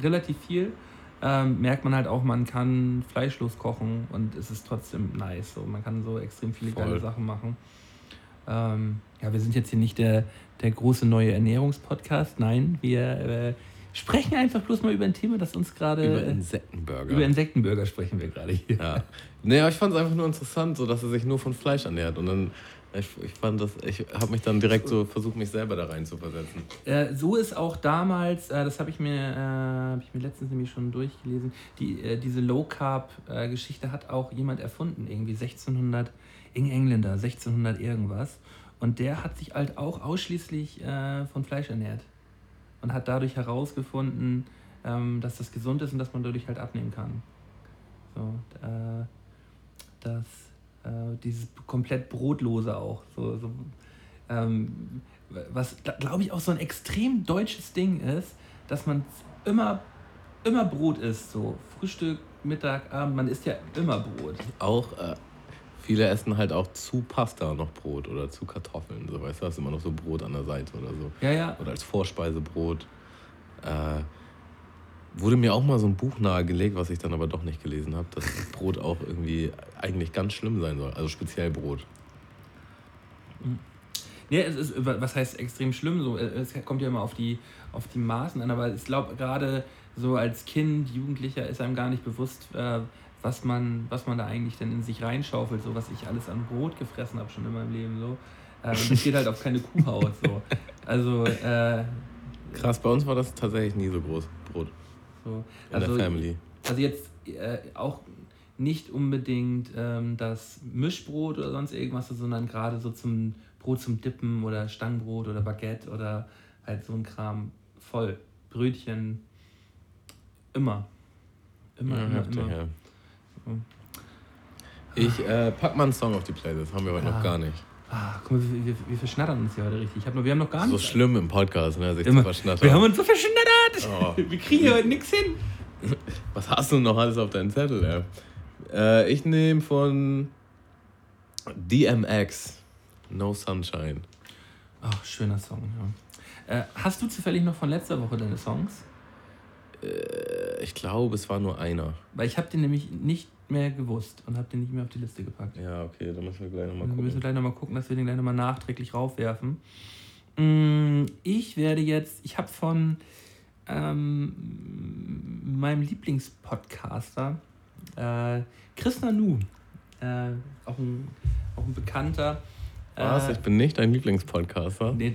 relativ viel, ähm, merkt man halt auch, man kann fleischlos kochen und es ist trotzdem nice. So. Man kann so extrem viele Voll. geile Sachen machen. Ähm, ja, wir sind jetzt hier nicht der, der große neue Ernährungspodcast. Nein, wir äh, sprechen einfach bloß mal über ein Thema, das uns gerade. Über Über, Insektenburger. über Insektenburger sprechen wir gerade hier. ja. Naja, ich fand es einfach nur interessant, so dass er sich nur von Fleisch ernährt. Und dann, ich, ich fand das, ich habe mich dann direkt so versucht, mich selber da rein zu versetzen. Äh, so ist auch damals, äh, das habe ich, mir, äh, hab ich mir letztens nämlich schon durchgelesen, die, äh, diese Low-Carb-Geschichte hat auch jemand erfunden, irgendwie 1600, irgendein Engländer, 1600 irgendwas. Und der hat sich halt auch ausschließlich äh, von Fleisch ernährt. Und hat dadurch herausgefunden, ähm, dass das gesund ist und dass man dadurch halt abnehmen kann. So, äh, das, äh, dieses komplett Brotlose auch. So, so, ähm, was glaube ich auch so ein extrem deutsches Ding ist, dass man immer, immer Brot isst. So Frühstück, Mittag, Abend, man isst ja immer Brot. Auch äh, viele essen halt auch zu Pasta noch Brot oder zu Kartoffeln. So, weißt du, hast immer noch so Brot an der Seite oder so. Ja, ja. oder als Vorspeisebrot. Äh, wurde mir auch mal so ein Buch nahegelegt, was ich dann aber doch nicht gelesen habe, dass Brot auch irgendwie eigentlich ganz schlimm sein soll. Also speziell Brot. Nee, es ist, was heißt extrem schlimm? So, es kommt ja immer auf die, auf die Maßen an, aber ich glaube, gerade so als Kind, Jugendlicher ist einem gar nicht bewusst, äh, was, man, was man da eigentlich denn in sich reinschaufelt, so was ich alles an Brot gefressen habe schon in meinem Leben. So. Äh, und das geht halt auf keine Kuhhaut. So. Also, äh, Krass, bei uns war das tatsächlich nie so groß, Brot. So. In Also, der Family. also jetzt äh, auch nicht unbedingt ähm, das Mischbrot oder sonst irgendwas, sondern gerade so zum Brot zum Dippen oder Stangenbrot oder Baguette oder halt so ein Kram voll. Brötchen. Immer. Immer, Ja, immer, heftig, immer. ja. Ich äh, pack mal einen Song auf die Playlist, haben wir heute Ja. noch gar nicht. Ah, guck mal, wir, wir, wir verschnattern uns hier heute richtig. Ich hab noch, wir haben noch gar So nicht. schlimm im Podcast, ne, sich Immer, zu verschnattern. wir haben uns so verschnattert! Oh. (laughs) Wir kriegen hier heute nichts hin. Was hast du noch alles auf deinem Zettel, ey? Äh, ich nehme von DMX No Sunshine. Ach, schöner Song, ja. Äh, hast du zufällig noch von letzter Woche deine Songs? Äh, ich glaube, es war nur einer. Weil ich habe den nämlich nicht mehr gewusst und habe den nicht mehr auf die Liste gepackt. Ja, okay, da müssen wir gleich nochmal Wir müssen gucken. gleich nochmal gucken, dass wir den gleich nochmal nachträglich raufwerfen. Mm, Ich werde jetzt, ich habe von ähm, meinem Lieblingspodcaster, äh, Chris Nanu, äh, auch, ein, auch ein bekannter. Was? Äh, Ich bin nicht dein Lieblingspodcaster. nee,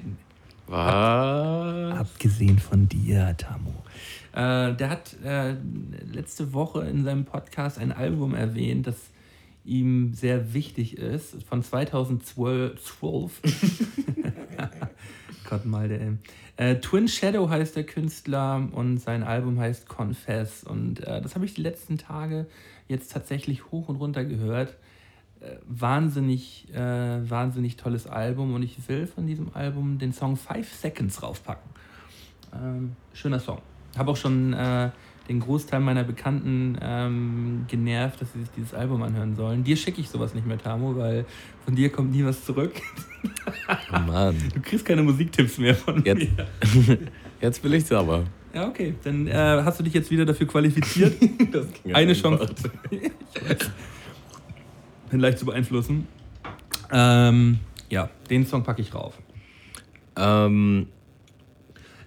Was? Abgesehen von dir, Tamu. Äh, der hat äh, letzte Woche in seinem Podcast ein Album erwähnt, das ihm sehr wichtig ist, von 2012. 12. (laughs) Gott mal der. Äh, Twin Shadow heißt der Künstler und sein Album heißt Confess. Und äh, das habe ich die letzten Tage jetzt tatsächlich hoch und runter gehört. Äh, wahnsinnig, äh, wahnsinnig tolles Album und ich will von diesem Album den Song Five Seconds raufpacken. Ähm, schöner Song. Habe auch schon äh, den Großteil meiner Bekannten ähm, genervt, dass sie sich dieses Album anhören sollen. Dir schicke ich sowas nicht mehr, Tamo, weil von dir kommt nie was zurück. Oh Mann. Du kriegst keine Musiktipps mehr von Jetzt. mir. (laughs) Jetzt will ich's aber. Ja, okay. Dann äh, hast du dich jetzt wieder dafür qualifiziert, (laughs) Das ging eine. Chance. (laughs) bin leicht zu beeinflussen. Ähm, ja, den Song packe ich rauf. Ähm,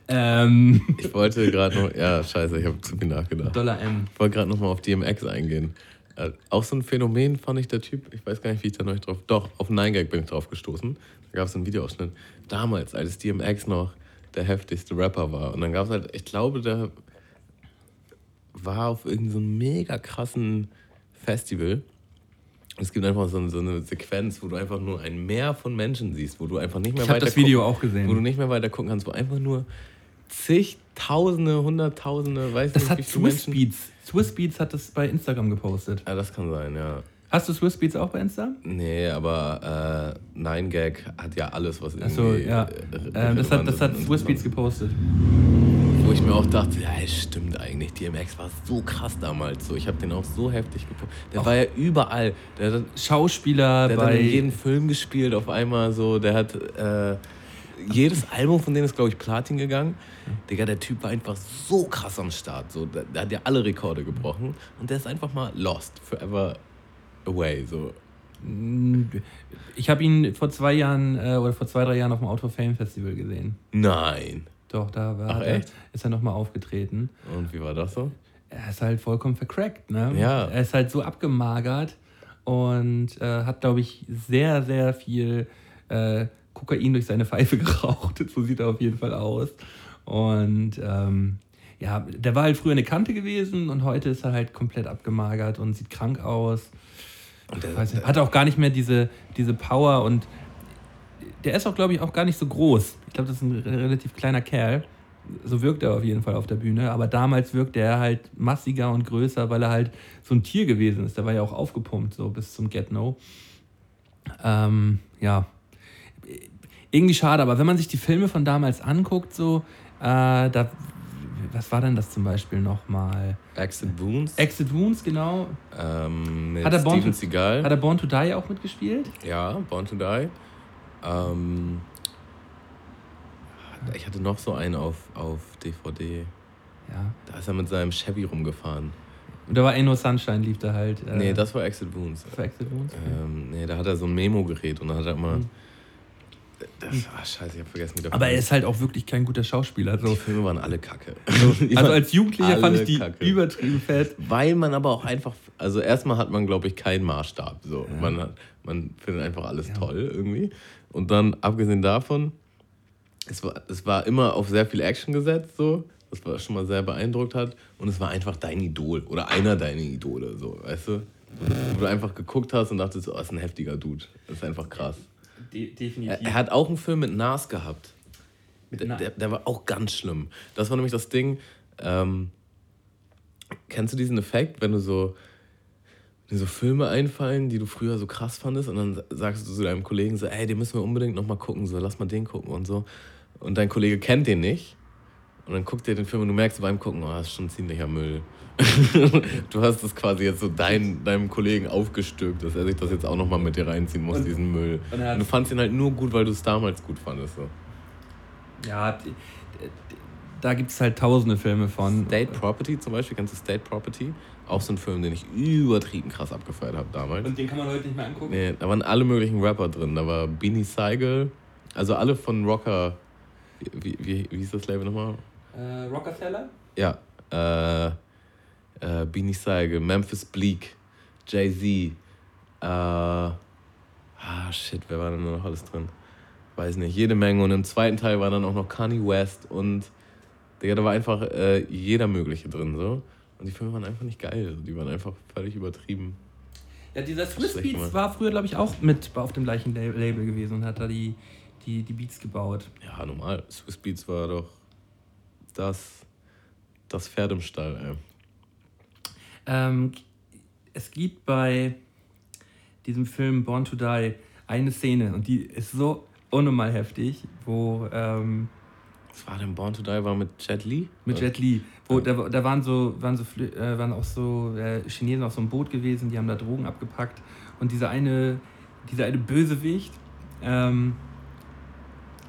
Ähm, (laughs) ich wollte gerade noch. Ja, scheiße, ich habe zu viel nachgedacht. Dollar M. Ich wollte gerade nochmal auf DMX eingehen. Äh, auch so ein Phänomen fand ich der Typ, ich weiß gar nicht, wie ich da noch drauf. Doch, auf 9gag bin ich drauf gestoßen. Da gab es einen Videoausschnitt. Damals, als DMX noch der heftigste Rapper war. Und dann gab es halt, ich glaube, der war auf irgendeinem so mega krassen Festival. Es gibt einfach so, so eine Sequenz, wo du einfach nur ein Meer von Menschen siehst, wo du einfach nicht mehr Ich habe weiter das Video gucken- auch gesehen. wo du nicht mehr weiter gucken kannst, wo einfach nur zigtausende, hunderttausende, weiß Das nicht, hat wie viele Swiss Beats. Swiss Beats hat das bei Instagram gepostet. Ja, das kann sein, ja. Hast du Swiss Beats auch bei Insta? Nee, aber äh, 9gag hat ja alles, was irgendwie. Achso, ja. äh, Ähm, das hat, das hat Swiss Beats gepostet. Wo ich mir auch dachte, ja, es stimmt eigentlich. DMX war so krass damals. So, ich habe den auch so heftig gepostet. Der war ja überall. Der hat, Schauspieler der hat bei. in jedem Film gespielt auf einmal so. Der hat. Äh, jedes Album von denen ist, glaube ich, Platin gegangen. Digga, der Typ war einfach so krass am Start. So, der, der hat ja alle Rekorde gebrochen. Und der ist einfach mal lost. Forever away. So. Ich habe ihn vor zwei Jahren äh, oder vor zwei, drei Jahren auf dem Auto Fame Festival gesehen. Nein. Doch, da war Ach, er, ist er nochmal aufgetreten. Und wie war das so? Er ist halt vollkommen vercrackt, ne? Ja. Er ist halt so abgemagert und äh, hat, glaube ich, sehr, sehr viel äh, Kokain durch seine Pfeife geraucht. (laughs) So sieht er auf jeden Fall aus. Und ähm, ja, der war halt früher eine Kante gewesen und heute ist er halt komplett abgemagert und sieht krank aus. Und der, nicht, hat auch gar nicht mehr diese, diese Power und der ist auch, glaube ich, auch gar nicht so groß. Ich glaube, das ist ein re- relativ kleiner Kerl. So wirkt er auf jeden Fall auf der Bühne. Aber damals wirkte er halt massiger und größer, weil er halt so ein Tier gewesen ist. Der war ja auch aufgepumpt, so bis zum Get No. Ähm, ja. Irgendwie schade, aber wenn man sich die Filme von damals anguckt, so, äh, da, was war denn das zum Beispiel nochmal? Exit Wounds Exit Wounds, genau. ähm, mit Hat er Born Steven to- Seagal. Hat er Born to Die auch mitgespielt? ja, Born to Die. Ähm, ich hatte noch so einen auf, auf DVD. Ja. Da ist er mit seinem Chevy rumgefahren. Und da war Ain't No Sunshine, lief da halt. Äh, nee, das war Exit Wounds. für Exit Wounds. Ähm, nee, da hat er so ein Memo-Gerät und da hat er immer Mhm. Das, ah, scheiße, ich hab vergessen, wie der Aber er ist halt auch wirklich kein guter Schauspieler. Die So. Filme waren alle kacke. (laughs) Also als Jugendlicher fand ich die Kacke. übertrieben fett. Weil man aber auch einfach, also erstmal hat man, glaube ich, keinen Maßstab. So. Man, hat, man findet einfach alles toll irgendwie. Und dann, abgesehen davon, es war, es war immer auf sehr viel Action gesetzt, so, war schon mal sehr beeindruckt hat. Und es war einfach dein Idol oder einer deiner Idole, so, weißt du? Wo du einfach geguckt hast und dachtest, oh, das ist ein heftiger Dude. Das ist einfach krass. De definitiv. Er, er hat auch einen Film mit Nas gehabt. Der, Na- der, der war auch ganz schlimm. Das war nämlich das Ding. Ähm, kennst du diesen Effekt, wenn du so, wenn dir so Filme einfallen, die du früher so krass fandest, und dann sagst du zu deinem Kollegen so, ey, den müssen wir unbedingt nochmal gucken, so, lass mal den gucken und so. Und dein Kollege kennt den nicht. Und dann guckt er den Film und du merkst beim Gucken, oh, das ist schon ziemlicher Müll. (laughs) du hast das quasi jetzt so dein, deinem Kollegen aufgestülpt, dass er sich das jetzt auch nochmal mit dir reinziehen muss, Und- diesen Müll. und Und du fandst ihn halt nur gut, weil du es damals gut fandest. So. Ja, da gibt es halt tausende Filme von. State Property zum Beispiel, kennst du State Property? Auch so ein Film, den ich übertrieben krass abgefeiert habe damals. Und den kann man heute nicht mehr angucken. Nee, da waren alle möglichen Rapper drin. Da war Beanie Sigel, also alle von Rocker. Wie, wie, wie hieß das Label nochmal? Äh, Rockefeller? Ja, äh, äh, Beanie Sigel, Memphis Bleak, Jay-Z, äh, ah shit, wer war denn da noch alles drin? Weiß nicht, jede Menge. Und im zweiten Teil war dann auch noch Kanye West und Digga, da war einfach äh, jeder mögliche drin so. Und die Filme waren einfach nicht geil. also Die waren einfach völlig übertrieben. Ja, dieser Swiss Beats war früher, glaube ich, auch mit auf dem gleichen La- Label gewesen und hat da die, die, die Beats gebaut. Ja, normal. Swiss Beats war doch das, das Pferd im Stall, ey. Ähm, es gibt bei diesem Film Born to Die eine Szene und die ist so unnormal heftig, wo ähm, Was war denn Born to Die? War mit Jet Li? mit Jet Li, wo da, da waren so waren so äh, waren auch so äh, Chinesen auf so einem Boot gewesen, die haben da Drogen abgepackt und dieser eine dieser eine Bösewicht ähm,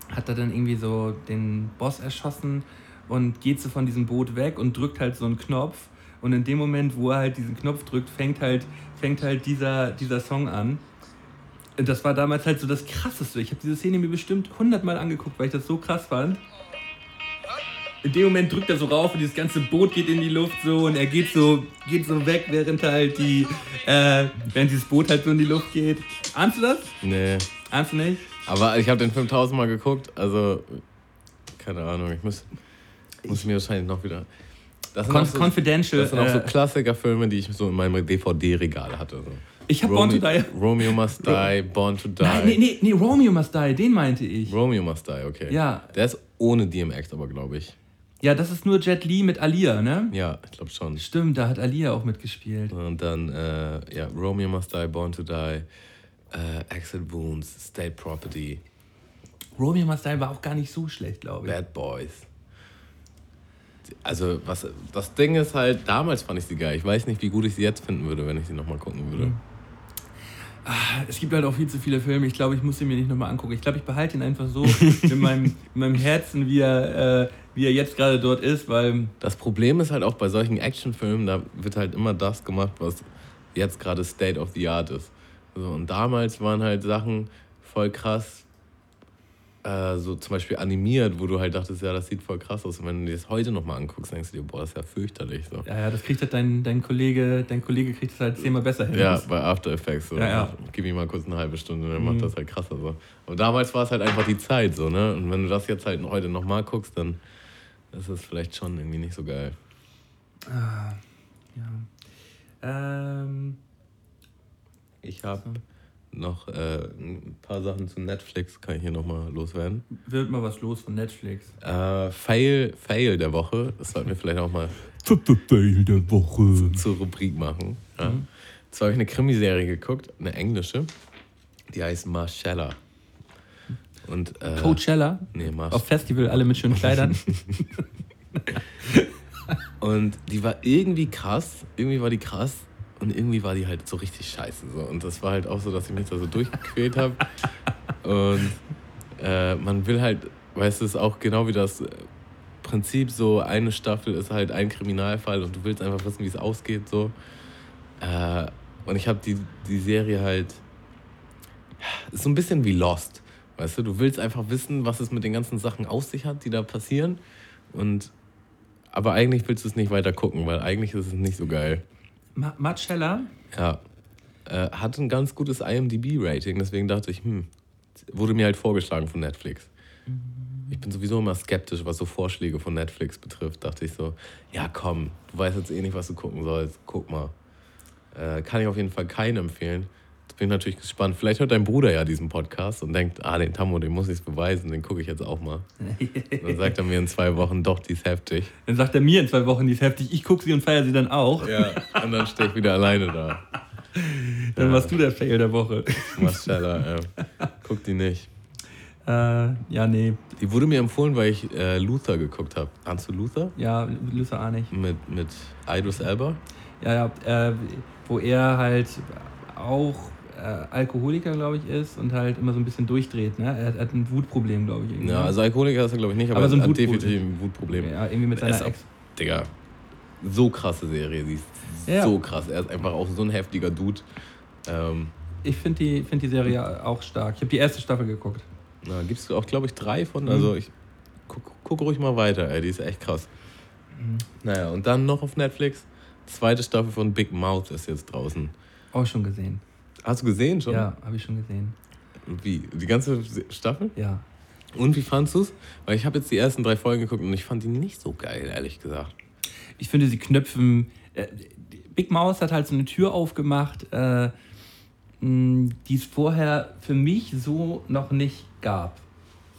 hat da dann irgendwie so den Boss erschossen und geht so von diesem Boot weg und drückt halt so einen Knopf und in dem Moment, wo er halt diesen Knopf drückt, fängt halt fängt halt dieser dieser Song an. Und das war damals halt so das krasseste. Ich habe diese Szene mir bestimmt hundertmal angeguckt, weil ich das so krass fand. In dem Moment drückt er so rauf und dieses ganze Boot geht in die Luft so und er geht so, geht so weg, während halt die, äh, während dieses Boot halt so in die Luft geht. Ahnst du das? Nee. Ahnst du nicht? Aber ich habe den Film tausendmal geguckt, also keine Ahnung, ich muss, muss mir wahrscheinlich noch wieder. Das sind, Con auch so, Confidential. das sind auch so äh, Klassikerfilme, die ich so in meinem DVD-Regal hatte. So. ich hab Born to Die. Romeo Must Die, Born to Die. Nein, nee, nee, nee, Romeo Must Die, den meinte ich. Romeo Must Die, okay. Ja. Der ist ohne DMX, aber glaube ich. Ja, das ist nur Jet Li mit Alia, ne? Ja, ich glaube schon. Stimmt, da hat Alia auch mitgespielt. Und dann, äh, ja, Romeo Must Die, Born to Die, äh, Exit Wounds, State Property, Romeo Must Die war auch gar nicht so schlecht, glaube ich. Bad Boys. Also, was, das Ding ist halt, damals fand ich sie geil. Ich weiß nicht, wie gut ich sie jetzt finden würde, wenn ich sie nochmal gucken würde. Es gibt halt auch viel zu viele Filme. Ich glaube, ich muss sie mir nicht nochmal angucken. Ich glaube, ich behalte ihn einfach so (laughs) in, meinem, in meinem Herzen, wie er, äh, wie er jetzt gerade dort ist, weil Das Problem ist halt auch bei solchen Actionfilmen, da wird halt immer das gemacht, was jetzt gerade State of the Art ist. So, und damals waren halt Sachen voll krass, äh, so zum Beispiel animiert, wo du halt dachtest, ja, das sieht voll krass aus. Und wenn du dir das heute nochmal anguckst, denkst du dir, boah, das ist ja fürchterlich. So. ja, ja, das kriegt halt dein, dein Kollege, dein Kollege kriegt das halt zehnmal besser hin. Ja, bei After Effects. So. Ja, ja. Gib ihm mal kurz eine halbe Stunde, dann Mhm. macht das halt krasser. So. Aber damals war es halt einfach die Zeit so, ne? Und wenn du das jetzt halt heute nochmal guckst, dann ist es vielleicht schon irgendwie nicht so geil. Ah, ja. Ähm, Ich habe noch äh, ein paar Sachen zu Netflix, kann ich hier nochmal loswerden. wird mal was los von Netflix. Äh, Fail, Fail der Woche, das sollten wir vielleicht auch mal Fail der Woche. zur Rubrik machen. Ja. Zwar habe ich eine Krimiserie geguckt, eine englische, die heißt Marcella. Und, äh, Coachella Nee, Marsh auf Festival, alle mit schönen Kleidern. (laughs) Und die war irgendwie krass, irgendwie war die krass und irgendwie war die halt so richtig scheiße. So. Und das war halt auch so, dass ich mich da so durchgequält habe. Und äh, man will halt, weißt du, es ist auch genau wie das äh, Prinzip, so eine Staffel ist halt ein Kriminalfall und du willst einfach wissen, wie es ausgeht. So. Äh, und ich habe die, die Serie halt, ist so ein bisschen wie Lost. Weißt du, du willst einfach wissen, was es mit den ganzen Sachen auf sich hat, die da passieren. Und aber eigentlich willst du es nicht weiter gucken, weil eigentlich ist es nicht so geil. Ma Marcella? Ja. Äh, hat ein ganz gutes IMDb-Rating, deswegen dachte ich, hm, wurde mir halt vorgeschlagen von Netflix. Ich bin sowieso immer skeptisch, was so Vorschläge von Netflix betrifft. Dachte ich so, ja komm, du weißt jetzt eh nicht, was du gucken sollst. Guck mal. Äh, kann ich auf jeden Fall keinen empfehlen. Bin ich natürlich gespannt. Vielleicht hört dein Bruder ja diesen Podcast und denkt, ah, den Tammo, den muss ich beweisen, den gucke ich jetzt auch mal. (laughs) Dann sagt er mir in zwei Wochen, doch, die ist heftig. Dann sagt er mir in zwei Wochen, die ist heftig. Ich gucke sie und feiere sie dann auch. Ja, und dann stehe ich wieder alleine da. Dann warst du der Fail der Woche. Marcella, äh, guck die nicht. Äh, ja, nee. Die wurde mir empfohlen, weil ich äh, Luther geguckt habe. Ahnst du Luther? Ja, Luther auch nicht. Mit, mit Idris Elba? Ja, ja, äh, wo er halt auch äh, Alkoholiker, glaube ich, ist und halt immer so ein bisschen durchdreht. Ne? Er, hat, hat ein Wutproblem, glaube ich. irgendwie. Ja, also Alkoholiker ist er, glaube ich, nicht, aber, Aber so ein er hat Wutproblem. definitiv ein Wutproblem. ja, irgendwie mit Er ist seiner auch- Ex. Digga, so krasse Serie. Sie ist Ja. so krass. Er ist einfach auch so ein heftiger Dude. Ähm, Ich finde die, find die Serie auch stark. Ich habe die erste Staffel geguckt. na, gibst du auch, glaube ich, drei von. Mhm. Also ich guck, guck ruhig mal weiter, ey. Die ist echt krass. Mhm. Naja, und dann noch auf Netflix. Zweite Staffel von Big Mouth ist jetzt draußen. Auch schon gesehen. Hast du gesehen schon? Ja, habe ich schon gesehen. Wie? Die ganze Staffel? Ja. Und wie fandst du's? Weil ich habe jetzt die ersten drei Folgen geguckt und ich fand die nicht so geil, ehrlich gesagt. Ich finde, sie knöpfen. Äh, Big Mouse hat halt so eine Tür aufgemacht, äh, die es vorher für mich so noch nicht gab.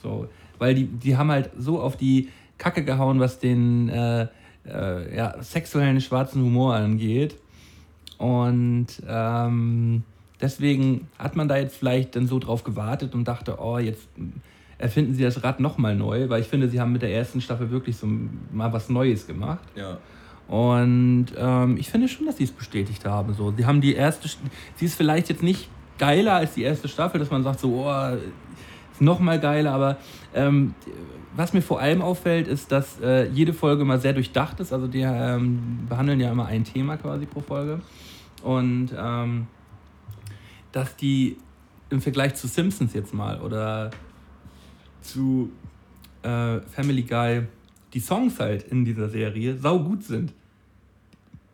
So, weil die, die haben halt so auf die Kacke gehauen, was den äh, äh, ja, sexuellen schwarzen Humor angeht. Und ähm, deswegen hat man da jetzt vielleicht dann so drauf gewartet und dachte, oh, jetzt erfinden sie das Rad nochmal neu, weil ich finde, sie haben mit der ersten Staffel wirklich so mal was Neues gemacht. Ja. Und ähm, ich finde schon, dass sie es bestätigt haben. So. Sie haben die erste, St- sie ist vielleicht jetzt nicht geiler als die erste Staffel, dass man sagt so, oh, ist noch mal geiler, aber ähm, was mir vor allem auffällt, ist, dass äh, jede Folge mal sehr durchdacht ist. Also die ähm, behandeln ja immer ein Thema quasi pro Folge. Und ähm, dass die im Vergleich zu Simpsons jetzt mal oder zu äh, Family Guy die Songs halt in dieser Serie sau gut sind,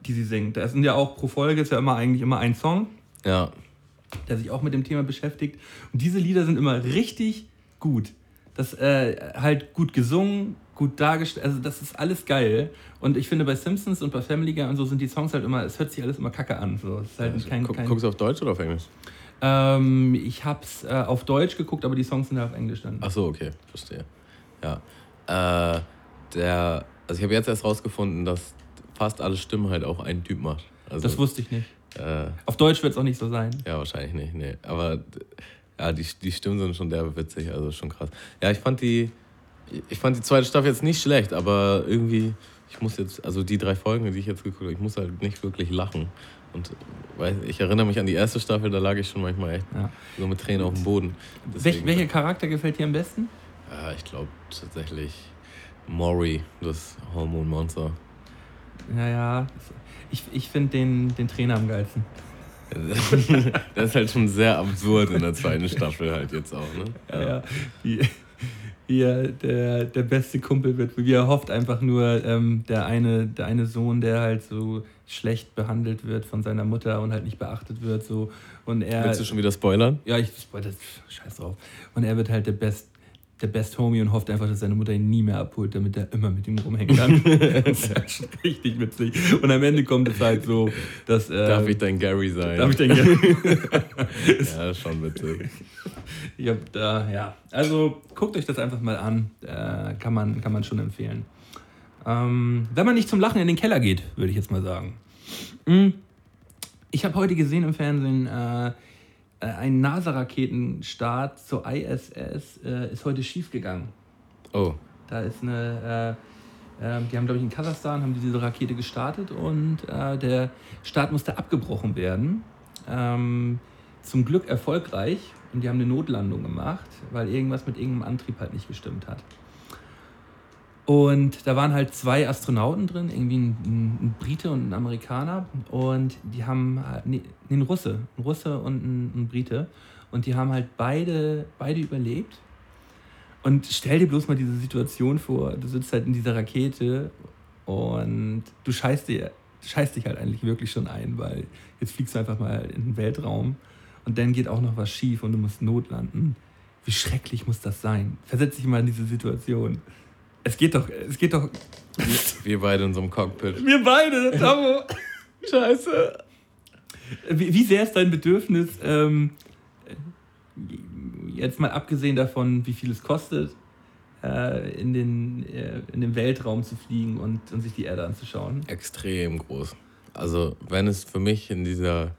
die sie singt. Da sind ja auch pro Folge ist ja immer eigentlich immer ein Song, Ja. der sich auch mit dem Thema beschäftigt. Und diese Lieder sind immer richtig gut. Das äh, halt gut gesungen, gut dargestellt, also das ist alles geil. Und ich finde bei Simpsons und bei Family Guy und so sind die Songs halt immer, es hört sich alles immer kacke an. So. Es ist halt kein, Guck, kein, Guckst du auf Deutsch oder auf Englisch? ähm, ich hab's äh, auf Deutsch geguckt, aber die Songs sind ja auf Englisch dann. Ach so, okay, verstehe. Ja. Äh, der, also ich habe jetzt erst rausgefunden, dass fast alle Stimmen halt auch ein Typ macht. Also, Das wusste ich nicht. äh, Auf Deutsch wird es auch nicht so sein. ja, wahrscheinlich nicht, nee. Aber ja, die, die Stimmen sind schon derbe witzig, also schon krass. Ja, ich fand die, ich fand die zweite Staffel jetzt nicht schlecht, aber irgendwie, ich muss jetzt, also die drei Folgen, die ich jetzt geguckt habe, ich muss halt nicht wirklich lachen. Und ich erinnere mich an die erste Staffel, da lag ich schon manchmal echt Ja. so mit Tränen auf dem Boden. Deswegen- welcher Charakter gefällt dir am besten? Ja, ich glaube tatsächlich Maury, das Hormonmonster. Ja, ja. Ich, ich finde den, den Trainer am geilsten. (laughs) das ist halt schon sehr absurd in der zweiten Staffel halt jetzt auch, ne? Ja, ja. Wie, wie er der, der beste Kumpel wird. Wie er hofft einfach nur, ähm, der, eine, der eine Sohn, der halt so schlecht behandelt wird von seiner Mutter und halt nicht beachtet wird. So. Und er. Willst du schon wieder spoilern? Ja, ich spoilere das. Scheiß drauf. Und er wird halt der Best, der Best Homie und hofft einfach, dass seine Mutter ihn nie mehr abholt, damit er immer mit ihm rumhängen kann. (laughs) das ist halt schon richtig witzig. Und am Ende kommt es halt so, dass. Äh, Darf ich dein Gary sein? darf ich denn gerne? (laughs) ja, schon witzig. Ich hab da, ja. Also guckt euch das einfach mal an. Äh, kann, man, kann man schon empfehlen. Ähm, wenn man nicht zum Lachen in den Keller geht, würde ich jetzt mal sagen. Mm. Ich habe heute gesehen im Fernsehen, äh, ein NASA-Raketenstart zur ISS äh, ist heute schiefgegangen. Oh, Da ist eine, äh, äh, die haben, glaube ich, in Kasachstan haben die diese Rakete gestartet und äh, der Start musste abgebrochen werden. Ähm, zum Glück erfolgreich und die haben eine Notlandung gemacht, weil irgendwas mit irgendeinem Antrieb halt nicht gestimmt hat. Und da waren halt zwei Astronauten drin, irgendwie ein, ein, Brite und ein Amerikaner. Und die haben, nee, nee, ein Russe, ein Russe und ein, ein Brite. und die haben halt beide, beide überlebt. Und stell dir bloß mal diese Situation vor, du sitzt halt in dieser Rakete und du scheißt, dir, scheißt dich halt eigentlich wirklich schon ein, weil jetzt fliegst du einfach mal in den Weltraum und dann geht auch noch was schief und du musst notlanden. Wie schrecklich muss das sein? Versetz dich mal in diese Situation. Es geht doch, es geht doch. Wir beide in so einem Cockpit. Wir beide, Tamo. Scheiße. Wie, wie sehr ist dein Bedürfnis, ähm, jetzt mal abgesehen davon, wie viel es kostet, äh, in, den, äh, in den Weltraum zu fliegen und, und sich die Erde anzuschauen? Extrem groß. Also, wenn es für mich in dieser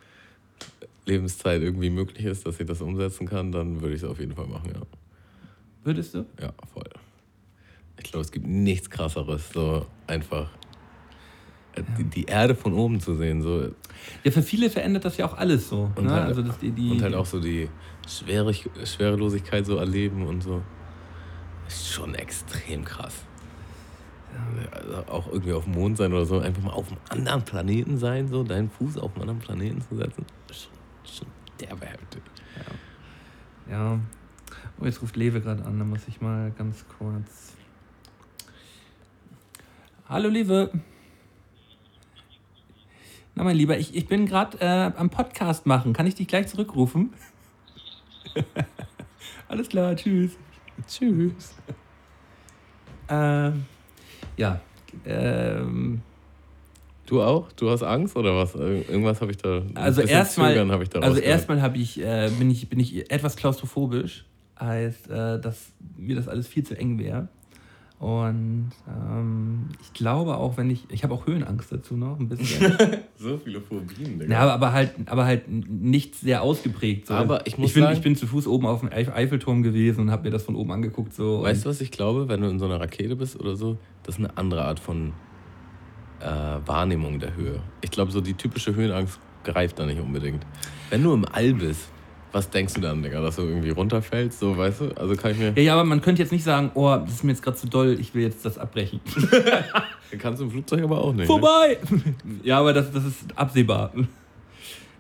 Lebenszeit irgendwie möglich ist, dass ich das umsetzen kann, dann würde ich es auf jeden Fall machen, ja. Würdest du? Ja, voll. Ich glaube, es gibt nichts krasseres, so einfach äh, die, die Erde von oben zu sehen. So. Ja, für viele verändert das ja auch alles so. Und, ne? halt, also die, die, und halt auch so die Schwere, Schwerelosigkeit so erleben und so. Ist schon extrem krass. Also auch irgendwie auf dem Mond sein oder so, einfach mal auf einem anderen Planeten sein, so deinen Fuß auf einen anderen Planeten zu setzen. Schon, schon derbe heftig. Ja. Oh, jetzt ruft Lewe gerade an, da muss ich mal ganz kurz. Hallo Lewe. Na mein Lieber, ich, ich bin gerade äh, am Podcast machen. Kann ich dich gleich zurückrufen? (laughs) Alles klar, tschüss. Tschüss. Ähm, ja. Ähm, Du auch? Du hast Angst oder was? Ir- Irgendwas habe ich da. also erstmal, habe ich da also erstmal habe ich, äh, bin ich, bin ich etwas klaustrophobisch, heißt, äh, dass mir das alles viel zu eng wäre. Und ähm, ich glaube auch, wenn ich, ich habe auch Höhenangst dazu noch ein bisschen. (laughs) So viele Phobien, Digga. ja, aber, aber halt, aber halt nicht sehr ausgeprägt. So. Aber ich muss ich bin, sagen- ich bin zu Fuß oben auf dem Eif- Eiffelturm gewesen und habe mir das von oben angeguckt so. Weißt du, was ich glaube, wenn du in so einer Rakete bist oder so? Das ist eine andere Art von äh, Wahrnehmung der Höhe. Ich glaube, so die typische Höhenangst greift da nicht unbedingt. Wenn du im All bist, was denkst du dann, Digga, dass du irgendwie runterfällst? So, weißt du? Also kann ich mir. ja, ja, aber man könnte jetzt nicht sagen, oh, das ist mir jetzt gerade zu doll, ich will jetzt das abbrechen. (laughs) Kannst du im Flugzeug aber auch nicht. Ne? Vorbei! (laughs) ja, aber das, das ist absehbar.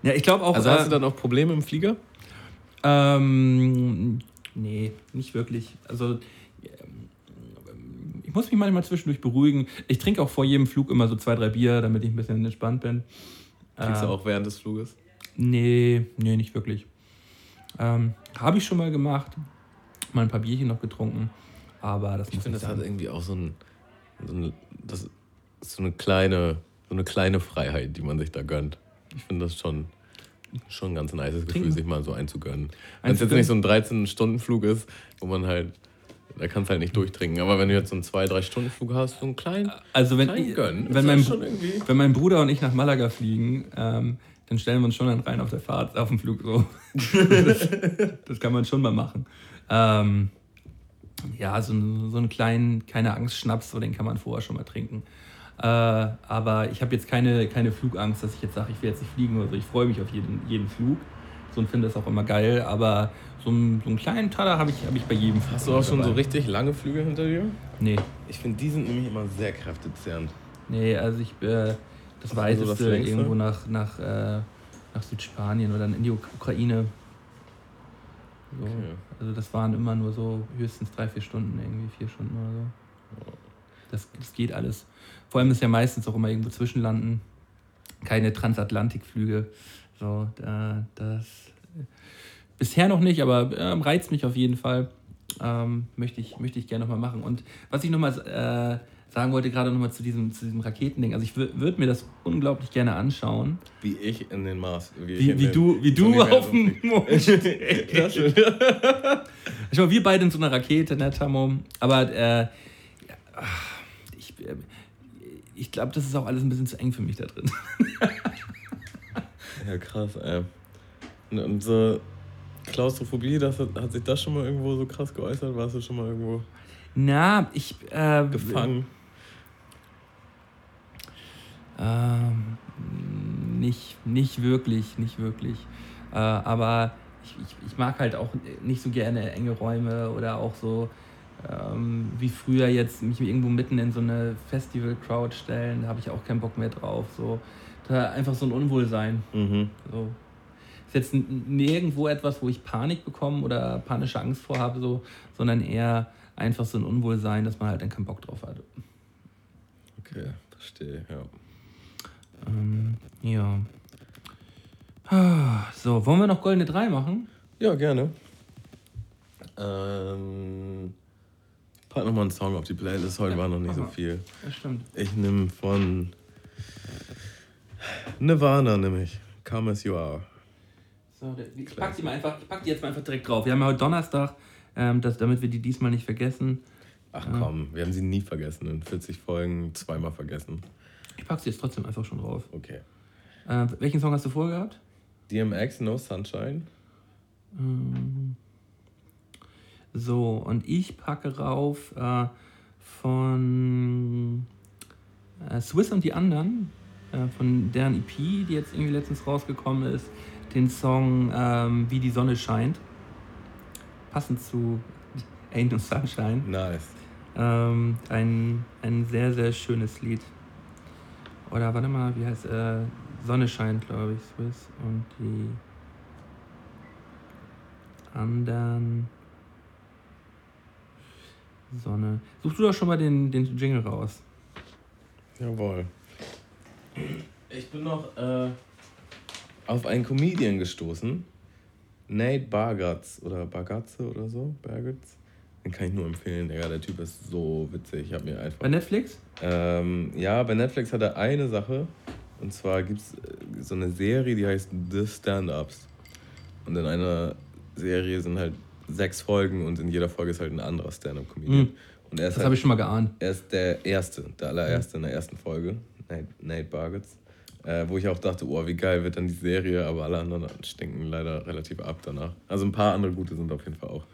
Ja, ich glaube auch. Also äh, hast du dann auch Probleme im Flieger? Ähm, nee, nicht wirklich. Also, ähm, ich muss mich manchmal zwischendurch beruhigen. Ich trinke auch vor jedem Flug immer so zwei, drei Bier, damit ich ein bisschen entspannt bin. Kriegst du Ähm, auch während des Fluges? Nee, nee, nicht wirklich. Ähm, Habe ich schon mal gemacht. Mal ein paar Bierchen noch getrunken. Aber das Ich finde, das hat sein. irgendwie auch so, ein, so, eine, das ist so eine kleine, so eine kleine Freiheit, die man sich da gönnt. Ich finde das schon, schon ein ganz nice Gefühl, sich mal so einzugönnen. Wenn es jetzt nicht so ein 13-Stunden-Flug ist, wo man halt, da kannst du halt nicht durchtrinken. Aber wenn du jetzt so einen 2-3-Stunden-Flug hast, so einen kleinen, Also, wenn, kleinen gönnen, wenn, mein, wenn mein Bruder und ich nach Malaga fliegen, ähm, dann stellen wir uns schon einen rein auf der Fahrt, auf dem Flug so. (laughs) das, das kann man schon mal machen. Ähm, ja, so, ein- so einen kleinen, keine Angst, Schnaps, so den kann man vorher schon mal trinken. Äh, aber ich habe jetzt keine, keine Flugangst, dass ich jetzt sage, ich will jetzt nicht fliegen oder so. Ich freue mich auf jeden, jeden Flug so und finde das auch immer geil. Aber so einen, so einen kleinen Taler habe ich, hab ich bei jedem Flug. Hast du auch schon so dabei. richtig lange Flüge hinter dir? Nee, Ich finde, die sind nämlich immer sehr kräftezehrend. nee, also ich, äh, das Was war so das weiteste irgendwo nach, nach, äh, nach Südspanien oder dann in die Uk- Ukraine. So. Okay. Also das waren immer nur so höchstens drei, vier Stunden, irgendwie vier Stunden oder so. Das, das geht alles. Vor allem ist ja meistens auch immer irgendwo zwischenlanden. Keine Transatlantikflüge. So, da, das äh, bisher noch nicht, aber ähm, reizt mich auf jeden Fall. Ähm, möchte, ich, möchte ich gerne nochmal machen. Und was ich nochmal äh, sagen wollte, gerade nochmal zu diesem, zu diesem Raketending, also ich würde mir das unglaublich gerne anschauen. Wie ich in den Mars. Wie, in wie den du, wie du auf dem. Mond (laughs) Klasse. Ich meine, wir beide in so einer Rakete, ne, Tammo? Aber äh, ich, äh, ich glaube, das ist auch alles ein bisschen zu eng für mich da drin. Ja, krass, ey. Und, und so Klaustrophobie, das hat, hat sich das schon mal irgendwo so krass geäußert? Warst du schon mal irgendwo Na, ich. Äh, gefangen? Ähm, nicht, nicht wirklich, nicht wirklich. Äh, aber ich, ich, ich mag halt auch nicht so gerne enge Räume oder auch so ähm, wie früher jetzt mich irgendwo mitten in so eine Festival-Crowd stellen. Da habe ich auch keinen Bock mehr drauf. So. Da einfach so ein Unwohlsein. Mhm. So. ist jetzt nirgendwo etwas, wo ich Panik bekomme oder panische Angst vor habe, so, sondern eher einfach so ein Unwohlsein, dass man halt dann keinen Bock drauf hat. Okay, verstehe, ja. Ähm, ja. Ah, So, wollen wir noch goldene 3 machen? Ja, gerne. Ähm, pack nochmal einen Song auf die Playlist. Heute war noch nicht so viel. Das stimmt. Ich nehme von Nirvana, nämlich Come As You Are. So, ich pack die mal einfach, ich pack die jetzt mal einfach direkt drauf. Wir haben ja heute Donnerstag, ähm, das, damit wir die diesmal nicht vergessen. Ach komm, wir haben sie nie vergessen. In 40 Folgen zweimal vergessen. Ich pack sie jetzt trotzdem einfach schon drauf. Okay. Äh, welchen Song hast du vorher gehabt? DMX, No Sunshine. Ähm, So, und ich packe rauf äh, von äh, Swiss und die anderen, äh, von deren EP, die jetzt irgendwie letztens rausgekommen ist, den Song ähm, Wie die Sonne scheint. Passend zu Ain't No Sunshine. Nice. Ähm, ein, ein sehr, sehr schönes Lied. Oder warte mal, wie heißt äh, Sonne scheint, glaube ich, Swiss und die anderen Sonne. Such du doch schon mal den, den Jingle raus. Jawohl. Ich bin noch äh, auf einen Comedian gestoßen. Nate Bargatz oder Bargatze oder so. Bargatz. Den kann ich nur empfehlen, Digga. Der Typ ist so witzig. Ich habe mir einfach. Bei Netflix? Ähm, ja, bei Netflix hat er eine Sache. Und zwar gibt es so eine Serie, die heißt The Stand-Ups. Und in einer Serie sind halt sechs Folgen und in jeder Folge ist halt ein anderer Stand-Up-Comedian. Mhm. Und er ist Das halt habe ich schon mal geahnt. er ist der Erste, der allererste in der ersten Folge, Nate, Nate Bargatz. Äh, wo ich auch dachte, oh, wie geil wird dann die Serie, aber alle anderen stinken leider relativ ab danach. Also ein paar andere gute sind auf jeden Fall auch.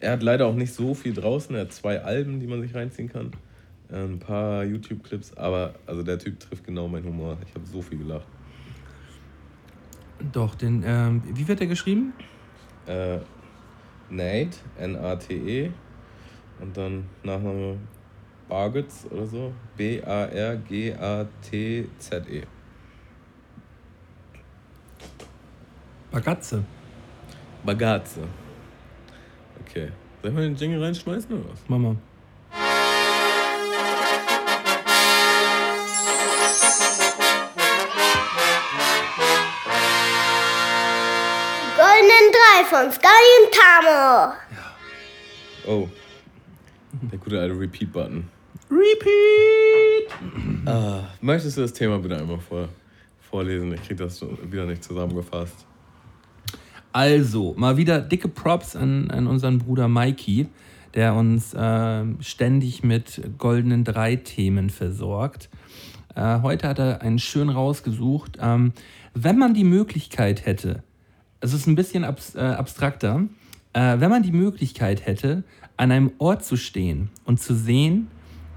Er hat leider auch nicht so viel draußen, er hat zwei Alben, die man sich reinziehen kann. Äh, ein paar YouTube-Clips, aber also der Typ trifft genau meinen Humor. Ich habe so viel gelacht. Doch, den, ähm, wie wird der geschrieben? Äh, Nate, N-A-T-E, und dann Nachname Bargatz oder so, B-A-R-G-A-T-Z-E. Bagazze. Bagazze. Okay. Soll ich mal den Jingle reinschmeißen oder was? Mama. Goldenen Drei von Scully und Tamo. Oh. Der gute alte Repeat-Button. Repeat! Ah, möchtest du das Thema bitte einmal vor, vorlesen? Ich krieg das wieder nicht zusammengefasst. Also, mal wieder dicke Props an, an unseren Bruder Mikey, der uns ähm, ständig mit goldenen drei Themen versorgt. Äh, heute hat er einen schön rausgesucht. Ähm, wenn man die Möglichkeit hätte, es ist ein bisschen abs äh, abstrakter, äh, wenn man die Möglichkeit hätte, an einem Ort zu stehen und zu sehen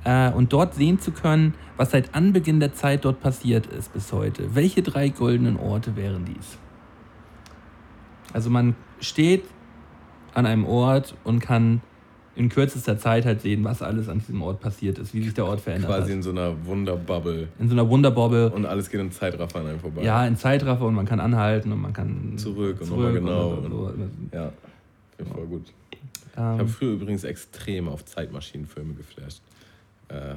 äh, und dort sehen zu können, was seit Anbeginn der Zeit dort passiert ist bis heute, welche drei goldenen Orte wären dies? Also man steht an einem Ort und kann in kürzester Zeit halt sehen, was alles an diesem Ort passiert ist, wie sich der Ort verändert Quasi hat. in so einer Wunderbubble. In so einer Wunderbobble. Und alles geht im Zeitraffer an einem vorbei. Ja, in Zeitraffer und man kann anhalten und man kann Zurück und nochmal genau und so. Ja, finde ich voll gut. Ich Ähm, habe früher übrigens extrem auf Zeitmaschinenfilme geflasht. Äh,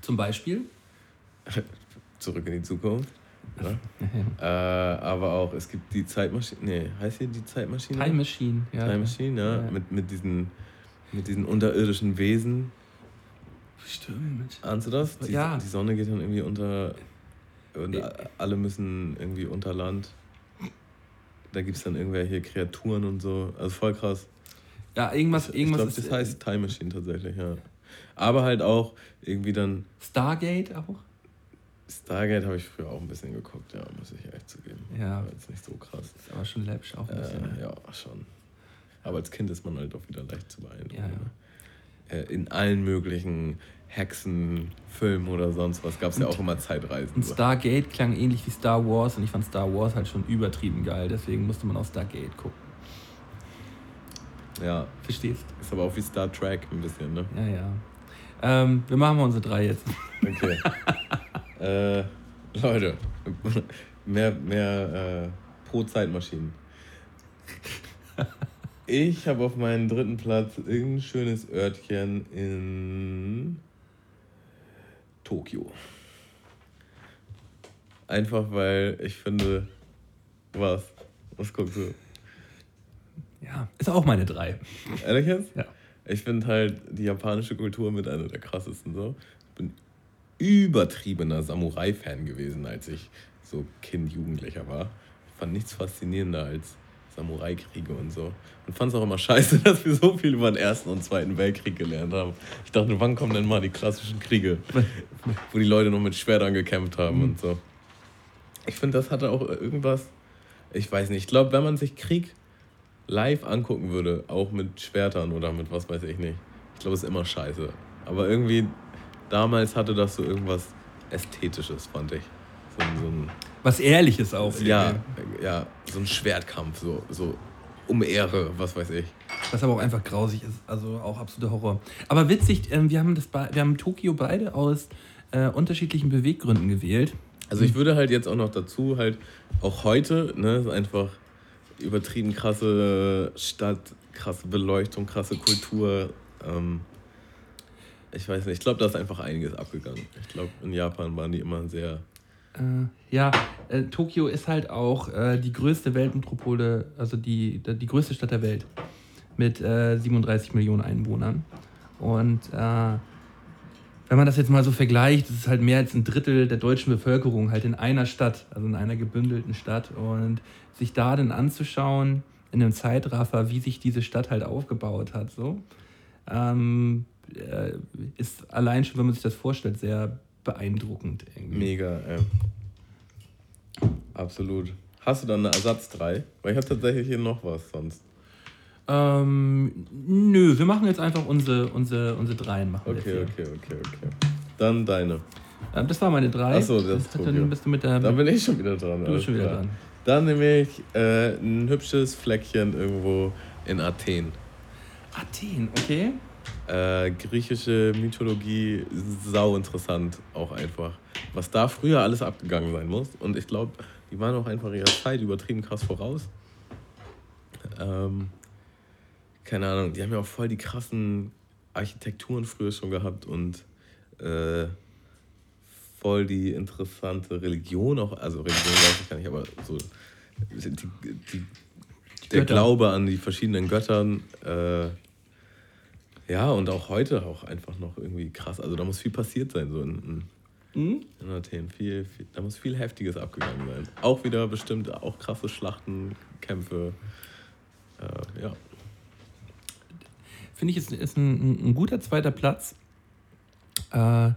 zum Beispiel. (laughs) zurück in die Zukunft. Ne? (laughs) äh, aber auch, es gibt die Zeitmaschine. Nee, heißt hier die Zeitmaschine? Time Machine. Ja. Time Machine, ja. Ja. Mit, mit, diesen, mit diesen unterirdischen Wesen. Stimmt. Ahnst du das? Die, Ja. die Sonne geht dann irgendwie unter. Und Äh. alle müssen irgendwie unter Land. Da gibt es dann irgendwelche Kreaturen und so. Also voll krass. Ja, irgendwas, ich irgendwas glaube, ist. das heißt Time Machine tatsächlich, ja. Aber halt auch irgendwie dann. Stargate auch? Stargate habe ich früher auch ein bisschen geguckt, ja, muss ich echt zugeben. Ja. War jetzt nicht so krass. Ist aber schon läppisch auch ein bisschen. Äh, ja, schon. Aber als Kind ist man halt auch wieder leicht zu beeindrucken. Ja, ja. ne? Äh, in allen möglichen Hexenfilmen oder sonst was gab es ja auch immer Zeitreisen. Und so. Stargate klang ähnlich wie Star Wars und ich fand Star Wars halt schon übertrieben geil, deswegen musste man auf Stargate gucken. Ja, Verstehst? ist aber auch wie Star Trek ein bisschen, ne? Ja, ja. Ähm, wir machen mal unsere drei jetzt. Okay. (laughs) äh, Leute, mehr, mehr äh, pro Zeitmaschinen. Ich habe auf meinem dritten Platz irgendein schönes Örtchen in Tokio. Einfach weil ich finde, was? Was guckst du? Ja, ist auch meine drei. Ehrlich jetzt? Ja. Ich finde halt die japanische Kultur mit einer der krassesten so. Ich bin übertriebener Samurai-Fan gewesen, als ich so Kind, Jugendlicher war. Ich fand nichts faszinierender als Samurai-Kriege und so. Und fand es auch immer scheiße, (laughs) dass wir so viel über den Ersten und Zweiten Weltkrieg gelernt haben. Ich dachte, wann kommen denn mal die klassischen Kriege, (laughs) wo die Leute noch mit Schwertern gekämpft haben und so. Ich finde, das hatte auch irgendwas, ich weiß nicht, ich glaube, wenn man sich Krieg live angucken würde, auch mit Schwertern oder mit was weiß ich nicht, ich glaube, es ist immer scheiße. Aber irgendwie, damals hatte das so irgendwas Ästhetisches, fand ich. So, ein- so ein, Was Ehrliches auch. ja, ja, so ein Schwertkampf, so, so um Ehre, was weiß ich. Was aber auch einfach grausig ist. Also auch absoluter Horror. Aber witzig, ähm, wir haben, das bei- wir haben Tokio beide aus äh, unterschiedlichen Beweggründen gewählt. Also ich würde halt jetzt auch noch dazu halt, auch heute, ne, ist einfach übertrieben krasse Stadt, krasse Beleuchtung, krasse Kultur. Ähm, ich weiß nicht, ich glaube, da ist einfach einiges abgegangen. Ich glaube, in Japan waren die immer sehr. Äh, ja, äh, Tokio ist halt auch äh, die größte Weltmetropole, also die, die größte Stadt der Welt mit äh, 37 Millionen Einwohnern. Und äh, wenn man das jetzt mal so vergleicht, das ist halt mehr als ein Drittel der deutschen Bevölkerung halt in einer Stadt, also in einer gebündelten Stadt. Und sich da dann anzuschauen, in einem Zeitraffer, wie sich diese Stadt halt aufgebaut hat, so, ähm, äh, ist allein schon, wenn man sich das vorstellt, sehr beeindruckend. Irgendwie. Mega, äh. Absolut. Hast du dann eine Ersatz 3? Weil ich habe tatsächlich hier noch was sonst. Ähm, nö, wir machen jetzt einfach unsere, unsere, unsere Dreien. Machen Okay, okay, okay, okay. Dann deine. Ähm, das war meine drei. Ach so, das ist. Dann bist du mit der. Da bin ich schon wieder dran. du bist schon wieder dran. Dann nehme ich äh, ein hübsches Fleckchen irgendwo in Athen. Athen, okay. Äh, griechische Mythologie, sau interessant auch einfach. Was da früher alles abgegangen sein muss. Und ich glaube, die waren auch einfach ihrer Zeit übertrieben krass voraus. Ähm, keine Ahnung, die haben ja auch voll die krassen Architekturen früher schon gehabt und äh, voll die interessante Religion auch. Also Religion weiß ich gar nicht, aber so die, die, der Götter. Glaube an die verschiedenen Göttern. Äh, ja, und auch heute auch einfach noch irgendwie krass. Also da muss viel passiert sein, so in, Hm? in, in Athen. Viel, viel, da muss viel Heftiges abgegangen sein. Auch wieder bestimmt auch krasse Schlachten, Kämpfe. Äh, ja. Finde ich, ist, ist ein, ein, ein guter zweiter Platz. Äh,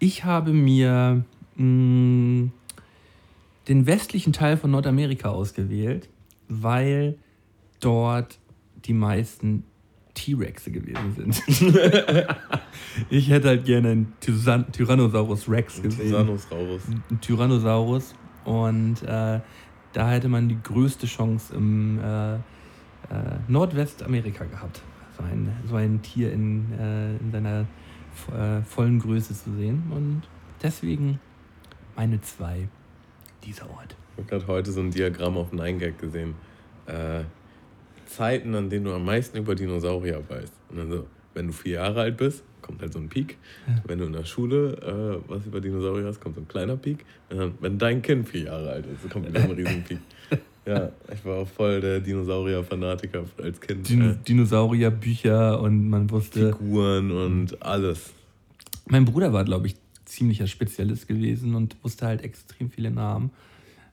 ich habe mir mh, den westlichen Teil von Nordamerika ausgewählt, weil dort die meisten T-Rexe gewesen sind. (laughs) ich hätte halt gerne einen Tyrann Tyrannosaurus Rex gesehen. Tyrannosaurus. ein Tyrannosaurus und äh, da hätte man die größte Chance im äh, äh, Nordwestamerika gehabt, so ein, so ein Tier in, äh, in seiner äh, vollen Größe zu sehen und deswegen meine zwei, dieser Ort. Ich habe gerade heute so ein Diagramm auf 9gag gesehen. Zeiten, an denen du am meisten über Dinosaurier weißt. Und dann so, wenn du vier Jahre alt bist, kommt halt so ein Peak. Wenn du in der Schule äh, was über Dinosaurier hast, kommt so ein kleiner Peak. Dann, wenn dein Kind vier Jahre alt ist, kommt wieder ein riesen Peak. (laughs) Ja, ich war auch voll der Dinosaurier-Fanatiker als Kind. Dino Äh, Dinosaurierbücher und man wusste, Figuren und alles. mein Bruder war, glaube ich, ziemlicher Spezialist gewesen und wusste halt extrem viele Namen.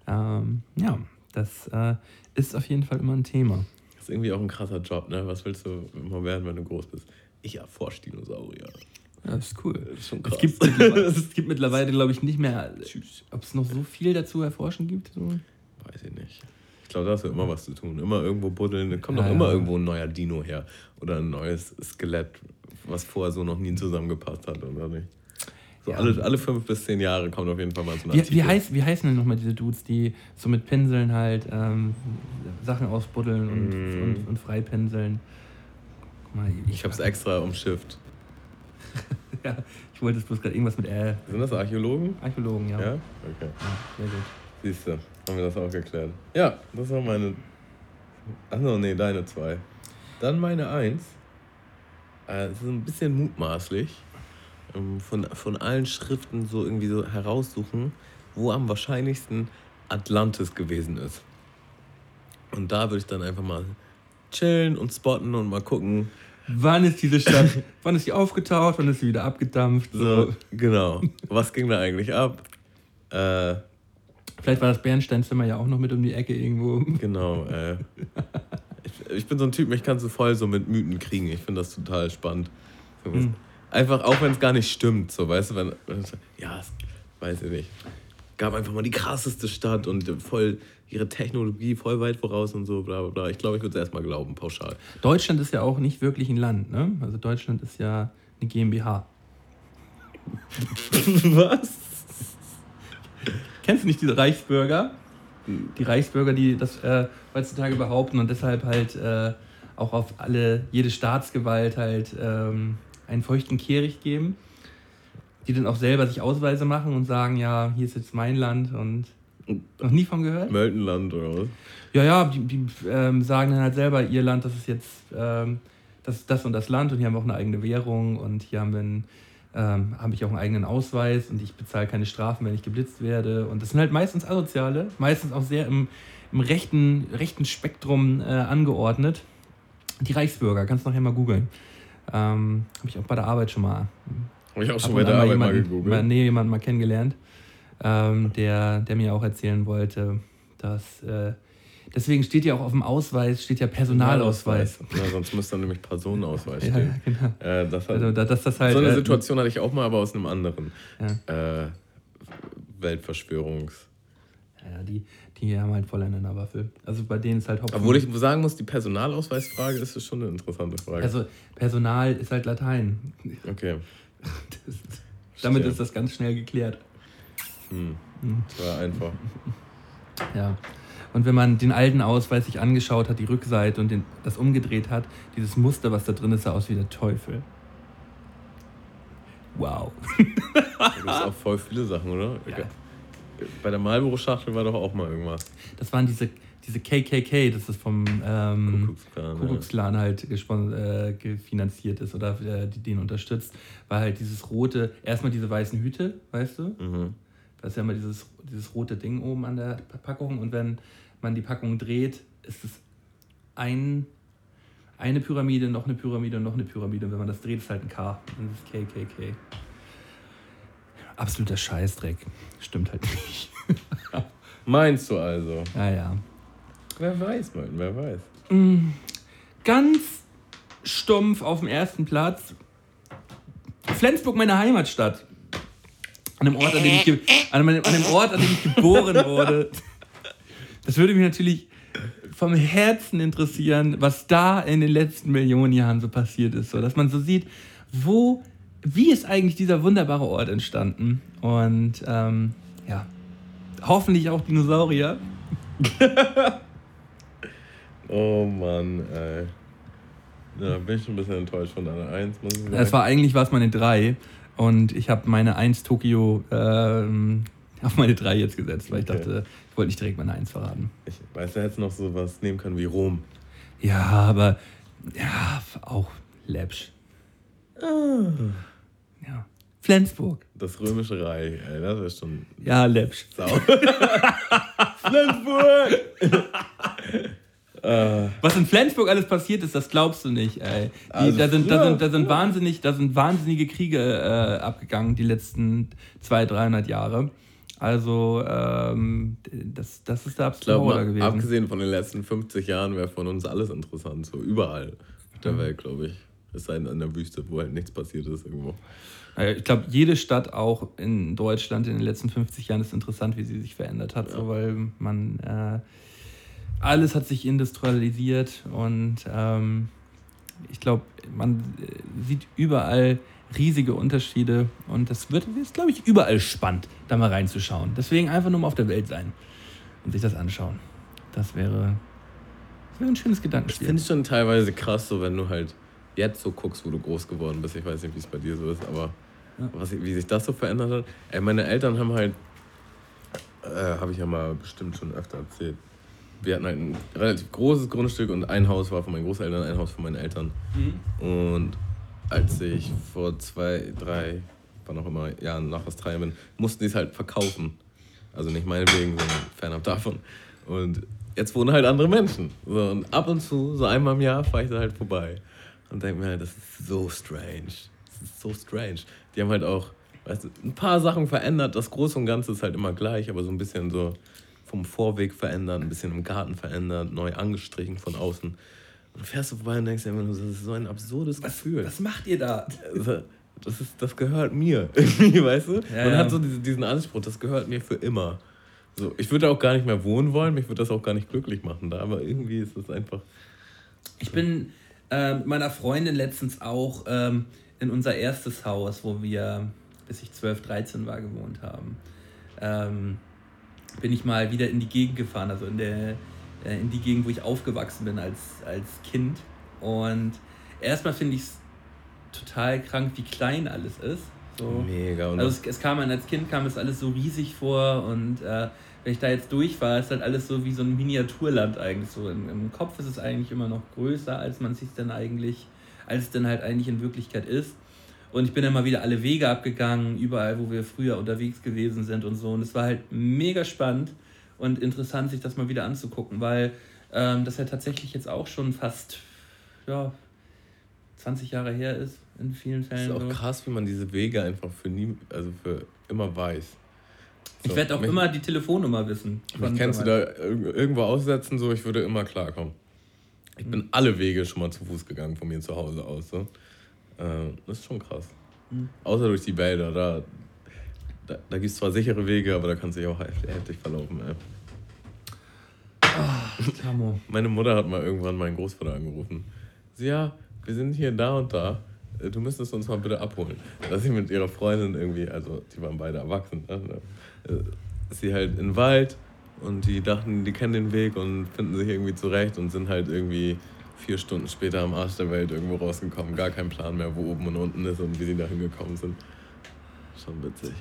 Ähm, ja, das äh, ist auf jeden Fall immer ein Thema. Ist irgendwie auch ein krasser Job, ne? Was willst du immer werden, wenn du groß bist? Ich erforsche Dinosaurier. Ja, das ist cool. Das ist schon Es krass. gibt, mittlerweile- (laughs) es gibt mittlerweile, glaube ich, nicht mehr, ob es noch so viel dazu erforschen gibt. So. Weiß ich nicht. Ich glaube, da hast du immer was zu tun. Immer irgendwo buddeln. Da kommt Ja, doch immer ja. irgendwo ein neuer Dino her. Oder ein neues Skelett, was vorher so noch nie zusammengepasst hat, oder nicht? So Ja. alle, alle fünf bis zehn Jahre kommt auf jeden Fall mal so ein Wie, Artikel. wie, heiß, wie heißen denn nochmal diese Dudes, die so mit Pinseln halt ähm, Sachen ausbuddeln und, Mm. und, und freipinseln? Guck mal, Ich habe es extra umschifft. (laughs) ja, ich wollte es bloß gerade irgendwas mit äh, Sind das Archäologen? Archäologen, ja. Ja? ja. Okay. sehr gut. Siehst du, haben wir das auch geklärt. Ja, das war meine. Achso, nee, deine zwei. Dann meine Eins. Äh, es ist ein bisschen mutmaßlich. Ähm, von, von allen Schriften so irgendwie so heraussuchen, wo am wahrscheinlichsten Atlantis gewesen ist. Und da würde ich dann einfach mal chillen und spotten und mal gucken. Wann ist diese Stadt, (laughs) wann ist sie aufgetaucht, wann ist sie wieder abgedampft? So. So, genau. Was ging da eigentlich ab? Äh, Vielleicht war das Bernsteinzimmer ja auch noch mit um die Ecke irgendwo. genau. Äh, (laughs) ich, ich bin so ein Typ, mich kannst du voll so mit Mythen kriegen. Ich finde das total spannend. So, was- Einfach, auch wenn es gar nicht stimmt, so, weißt du, wenn, ja, weiß ich nicht. Gab einfach mal die krasseste Stadt und voll ihre Technologie voll weit voraus und so, bla bla bla. Ich glaube, ich würde es erstmal glauben, pauschal. Deutschland ist ja auch nicht wirklich ein Land, ne? Also Deutschland ist ja eine GmbH. (laughs) Was? Kennst du nicht diese Reichsbürger? Die Reichsbürger, die das äh, heutzutage behaupten und deshalb halt äh, auch auf alle, jede Staatsgewalt halt ähm, einen feuchten Kehricht geben. Die dann auch selber sich Ausweise machen und sagen, ja, hier ist jetzt mein Land und noch nie von gehört? Möltenland oder was? Ja, ja, die, die ähm, sagen dann halt selber, ihr Land, das ist jetzt ähm, das, ist das und das Land und hier haben wir auch eine eigene Währung und hier haben wir einen, ähm, habe ich auch einen eigenen Ausweis und ich bezahle keine Strafen, wenn ich geblitzt werde. Und das sind halt meistens Asoziale, meistens auch sehr im, im rechten, rechten Spektrum äh, angeordnet. Die Reichsbürger, kannst du nachher mal googeln. Ähm, habe ich auch bei der Arbeit schon mal Habe ich auch schon bei der Arbeit mal jemanden, gegoogelt. mal, nee, jemanden mal kennengelernt, ähm, der, der mir auch erzählen wollte, dass äh, deswegen steht ja auch auf dem Ausweis, steht ja Personalausweis. Ja, sonst müsste dann nämlich Personenausweis (laughs) Ja, stehen. genau. Äh, das hat, Also, da- dass das halt. so eine äh, Situation hatte ich auch mal, aber aus einem anderen Ja. äh, Weltverschwörungs. Ja, die, die haben halt voll einen in der Waffel. Also bei denen ist halt Hauptsache. Obwohl ich sagen muss, die Personalausweisfrage ist schon eine interessante Frage. Also Personal ist halt Latein. okay. Das, damit Stimmt. ist das ganz schnell geklärt. Hm. Das war einfach. Ja. Und wenn man den alten Ausweis sich angeschaut hat, die Rückseite und den, das umgedreht hat, dieses Muster, was da drin ist, sah aus wie der Teufel. Wow. Da gibt auch voll viele Sachen, oder? Ja. Bei der Marlboro-Schachtel war doch auch mal irgendwas. Das waren diese, diese KKK, das ist vom ähm, Kuckucksklan, Kuckucksklan halt äh, gefinanziert ist oder äh, die den unterstützt, war halt dieses rote, erstmal diese weißen Hüte, weißt du? Ja. Mhm. Da ist ja immer dieses, dieses rote Ding oben an der Packung und wenn man die Packung dreht, ist es ein, eine Pyramide, noch eine Pyramide und noch eine Pyramide. Und wenn man das dreht, ist halt ein K. Und das ist KKK. Absoluter Scheißdreck. Stimmt halt nicht. (laughs) Meinst du also? Ja, ja. Wer weiß, Mann, wer weiß. Ganz stumpf auf dem ersten Platz. Flensburg, meine Heimatstadt. An dem Ort, an dem ich, ge- an dem, an dem Ort, an dem ich geboren wurde. Das würde mich natürlich vom Herzen interessieren, was da in den letzten Millionen Jahren so passiert ist. So, dass man so sieht, wo, wie ist eigentlich dieser wunderbare Ort entstanden? Und ähm, ja, hoffentlich auch Dinosaurier. (laughs) Oh Mann, ey. Ja, bin ich schon ein bisschen enttäuscht von deiner Eins, muss ich sagen. Es war eigentlich war es meine 3 und ich habe meine 1 Tokio ähm, (laughs) auf meine 3 jetzt gesetzt, weil ich Okay. dachte, ich wollte nicht direkt meine 1 verraten. ich weiß, du hättest noch so was nehmen können wie Rom. Ja, aber ja, auch läppsch. Ja. Flensburg. Das Römische Reich, ey, das wäre schon Ja, läppsch. sau. (laughs) Flensburg! (laughs) Was in Flensburg alles passiert ist, das glaubst du nicht, ey. Die, Also da, sind, da, sind, da, sind wahnsinnig, da sind wahnsinnige Kriege äh, abgegangen die letzten 200, 300 Jahre. Also, ähm, das, das ist der absolute Horror gewesen. abgesehen von den letzten 50 Jahren wäre von uns alles interessant, so überall auf der Welt, glaube ich. Es sei denn in der Wüste, wo halt nichts passiert ist irgendwo. Äh, Ich glaube, jede Stadt auch in Deutschland in den letzten 50 Jahren ist interessant, wie sie sich verändert hat, so, weil man äh, alles hat sich industrialisiert und ähm, ich glaube, man äh, sieht überall riesige Unterschiede und das wird, ist, glaube ich, überall spannend, da mal reinzuschauen. Deswegen einfach nur mal auf der Welt sein und sich das anschauen. Das wäre, das wäre ein schönes Ich Gedankenspiel. finde es schon teilweise krass, so wenn du halt jetzt so guckst, wo du groß geworden bist. Ich weiß nicht, wie es bei dir so ist, aber Ja. was, wie sich das so verändert hat. Ey, meine Eltern haben halt, äh, habe ich ja mal bestimmt schon öfter erzählt, wir hatten halt ein relativ großes Grundstück und ein Haus war von meinen Großeltern, ein Haus von meinen Eltern. Und als ich vor zwei, drei, wann auch immer, Jahren nach Australien bin, mussten die es halt verkaufen. Also nicht meinetwegen, sondern fernab davon. Und jetzt wohnen halt andere Menschen. So, und ab und zu, so einmal im Jahr, fahre ich da halt vorbei. Und denke mir halt, das ist so strange. Das ist so strange. Die haben halt auch, weißt du, ein paar Sachen verändert. Das Große und Ganze ist halt immer gleich, aber so ein bisschen so vom Vorweg verändert, ein bisschen im Garten verändert, neu angestrichen von außen. Und du fährst du vorbei und denkst dir immer nur, das ist so ein absurdes Gefühl. Was macht ihr da? Das, ist, das gehört mir, (laughs) irgendwie, weißt du? Ja, Man ja. hat so diesen, diesen Anspruch, das gehört mir für immer. So, ich würde auch gar nicht mehr wohnen wollen, mich würde das auch gar nicht glücklich machen da, aber irgendwie ist es einfach. Ich bin äh, mit meiner Freundin letztens auch ähm, in unser erstes Haus, wo wir, bis ich 12, 13 war, gewohnt haben. Ähm, bin ich mal wieder in die Gegend gefahren, also in, der, äh, in die Gegend, wo ich aufgewachsen bin als, als Kind. Und erstmal finde ich es total krank, wie klein alles ist. So. Mega. Und Also es, es kam als Kind kam es alles so riesig vor und äh, wenn ich da jetzt durch war, ist halt alles so wie so ein Miniaturland eigentlich. So im, im Kopf ist es eigentlich immer noch größer, als man sich dann eigentlich, als es dann halt eigentlich in Wirklichkeit ist. Und ich bin dann mal wieder alle Wege abgegangen, überall, wo wir früher unterwegs gewesen sind und so. Und es war halt mega spannend und interessant, sich das mal wieder anzugucken, weil ähm, das ja tatsächlich jetzt auch schon fast ja, 20 Jahre her ist in vielen es Fällen. ist auch so. krass, wie man diese Wege einfach für nie, also für immer weiß. Ich So, werde auch mich- immer die Telefonnummer wissen. Mich kennst du da irg- irgendwo aussetzen, so ich würde immer klarkommen. Ich bin alle Wege schon mal zu Fuß gegangen von mir zu Hause aus. So. Äh, das ist schon krass. Außer durch die Wälder, da, da, da gibt es zwar sichere Wege, aber da kannst du dich auch heftig, heftig verlaufen. Ey. Tamo. (laughs) Meine Mutter hat mal irgendwann meinen Großvater angerufen. Sie, ja, wir sind hier da und da. Äh, Du müsstest uns mal bitte abholen. Dass sie mit ihrer Freundin irgendwie, also die waren beide erwachsen, ne? äh, ist sie halt in den Wald und die dachten, die kennen den Weg und finden sich irgendwie zurecht und sind halt irgendwie vier Stunden später am Arsch der Welt irgendwo rausgekommen. Gar kein Plan mehr, wo oben und unten ist und wie sie da hingekommen sind. Schon witzig.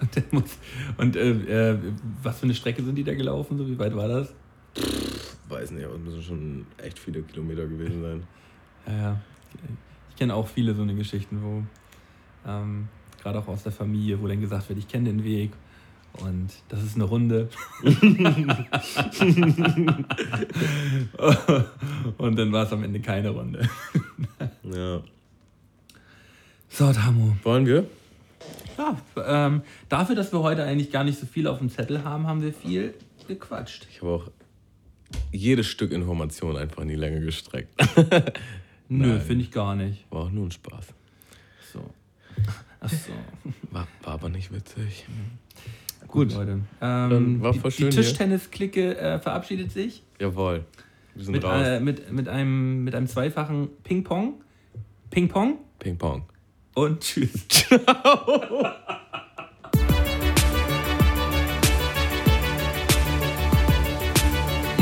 Und, muss, und äh, äh, was für eine Strecke sind die da gelaufen? So, wie weit war das? Weiß nicht, aber es müssen schon echt viele Kilometer gewesen sein. Ja, ja. Ich kenne auch viele so eine Geschichten, wo ähm, gerade auch aus der Familie, wo dann gesagt wird, ich kenne den Weg und das ist eine Runde. (laughs) und dann war es am Ende keine Runde. Ja. So, Tamo. Wollen wir? Ja, ähm, dafür, dass wir heute eigentlich gar nicht so viel auf dem Zettel haben, haben wir viel gequatscht. Ich habe auch jedes Stück Information einfach in die Länge gestreckt. Nö, finde ich gar nicht. War auch nur ein Spaß. So. Ach so. (laughs) War, war aber nicht witzig. Gut, Leute. Dann Ähm, war die voll die schön hier. Tischtennis-Clique äh, verabschiedet sich Jawohl. Wir sind mit, raus. äh, mit, mit, einem, mit einem zweifachen Ping-Pong. Ping-Pong Ping Pong. und tschüss. (laughs)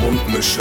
Mundmische.